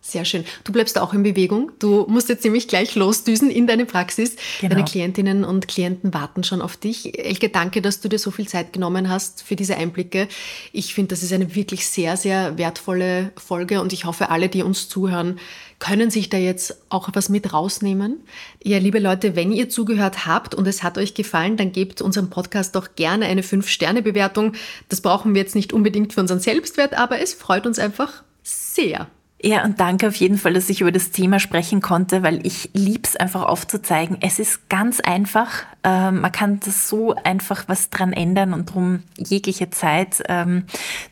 Sehr schön. Du bleibst auch in Bewegung. Du musst jetzt nämlich gleich losdüsen in deine Praxis. Genau. Deine Klientinnen und Klienten warten schon auf dich. Elke, danke, dass du dir so viel Zeit genommen hast für diese Einblicke. Ich finde, das ist eine wirklich sehr, sehr wertvolle Folge und ich hoffe, alle, die uns zuhören, können sich da jetzt auch was mit rausnehmen. Ja, liebe Leute, wenn ihr zugehört habt und es hat euch gefallen, dann gebt unserem Podcast doch gerne eine 5-Sterne-Bewertung. Das brauchen wir jetzt nicht unbedingt für unseren Selbstwert, aber es freut uns einfach sehr. Ja, und danke auf jeden Fall, dass ich über das Thema sprechen konnte, weil ich lieb's einfach aufzuzeigen. Es ist ganz einfach. Ähm, man kann das so einfach was dran ändern und darum jegliche Zeit, ähm,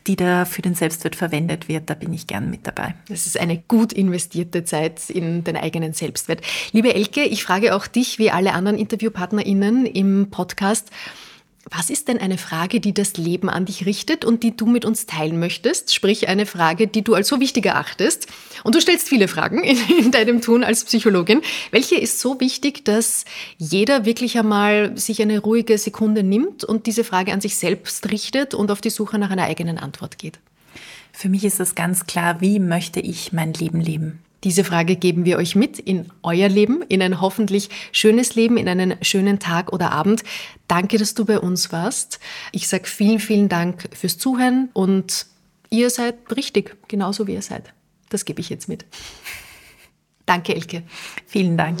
die da für den Selbstwert verwendet wird, da bin ich gern mit dabei. Das ist eine gut investierte Zeit in den eigenen Selbstwert. Liebe Elke, ich frage auch dich, wie alle anderen InterviewpartnerInnen im Podcast, was ist denn eine Frage, die das Leben an dich richtet und die du mit uns teilen möchtest? Sprich, eine Frage, die du als so wichtig erachtest. Und du stellst viele Fragen in, in, deinem Tun als Psychologin. Welche ist so wichtig, dass jeder wirklich einmal sich eine ruhige Sekunde nimmt und diese Frage an sich selbst richtet und auf die Suche nach einer eigenen Antwort geht? Für mich ist es ganz klar, wie möchte ich mein Leben leben? Diese Frage geben wir euch mit in euer Leben, in ein hoffentlich schönes Leben, in einen schönen Tag oder Abend. Danke, dass du bei uns warst. Ich sage vielen, vielen Dank fürs Zuhören und ihr seid richtig, genauso wie ihr seid. Das gebe ich jetzt mit. Danke, Elke. Vielen Dank.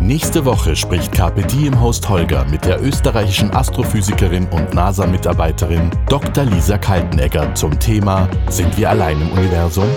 Nächste Woche spricht Carpe Diem Host Holger mit der österreichischen Astrophysikerin und NASA-Mitarbeiterin Dr. Lisa Kaltenegger zum Thema Sind wir allein im Universum?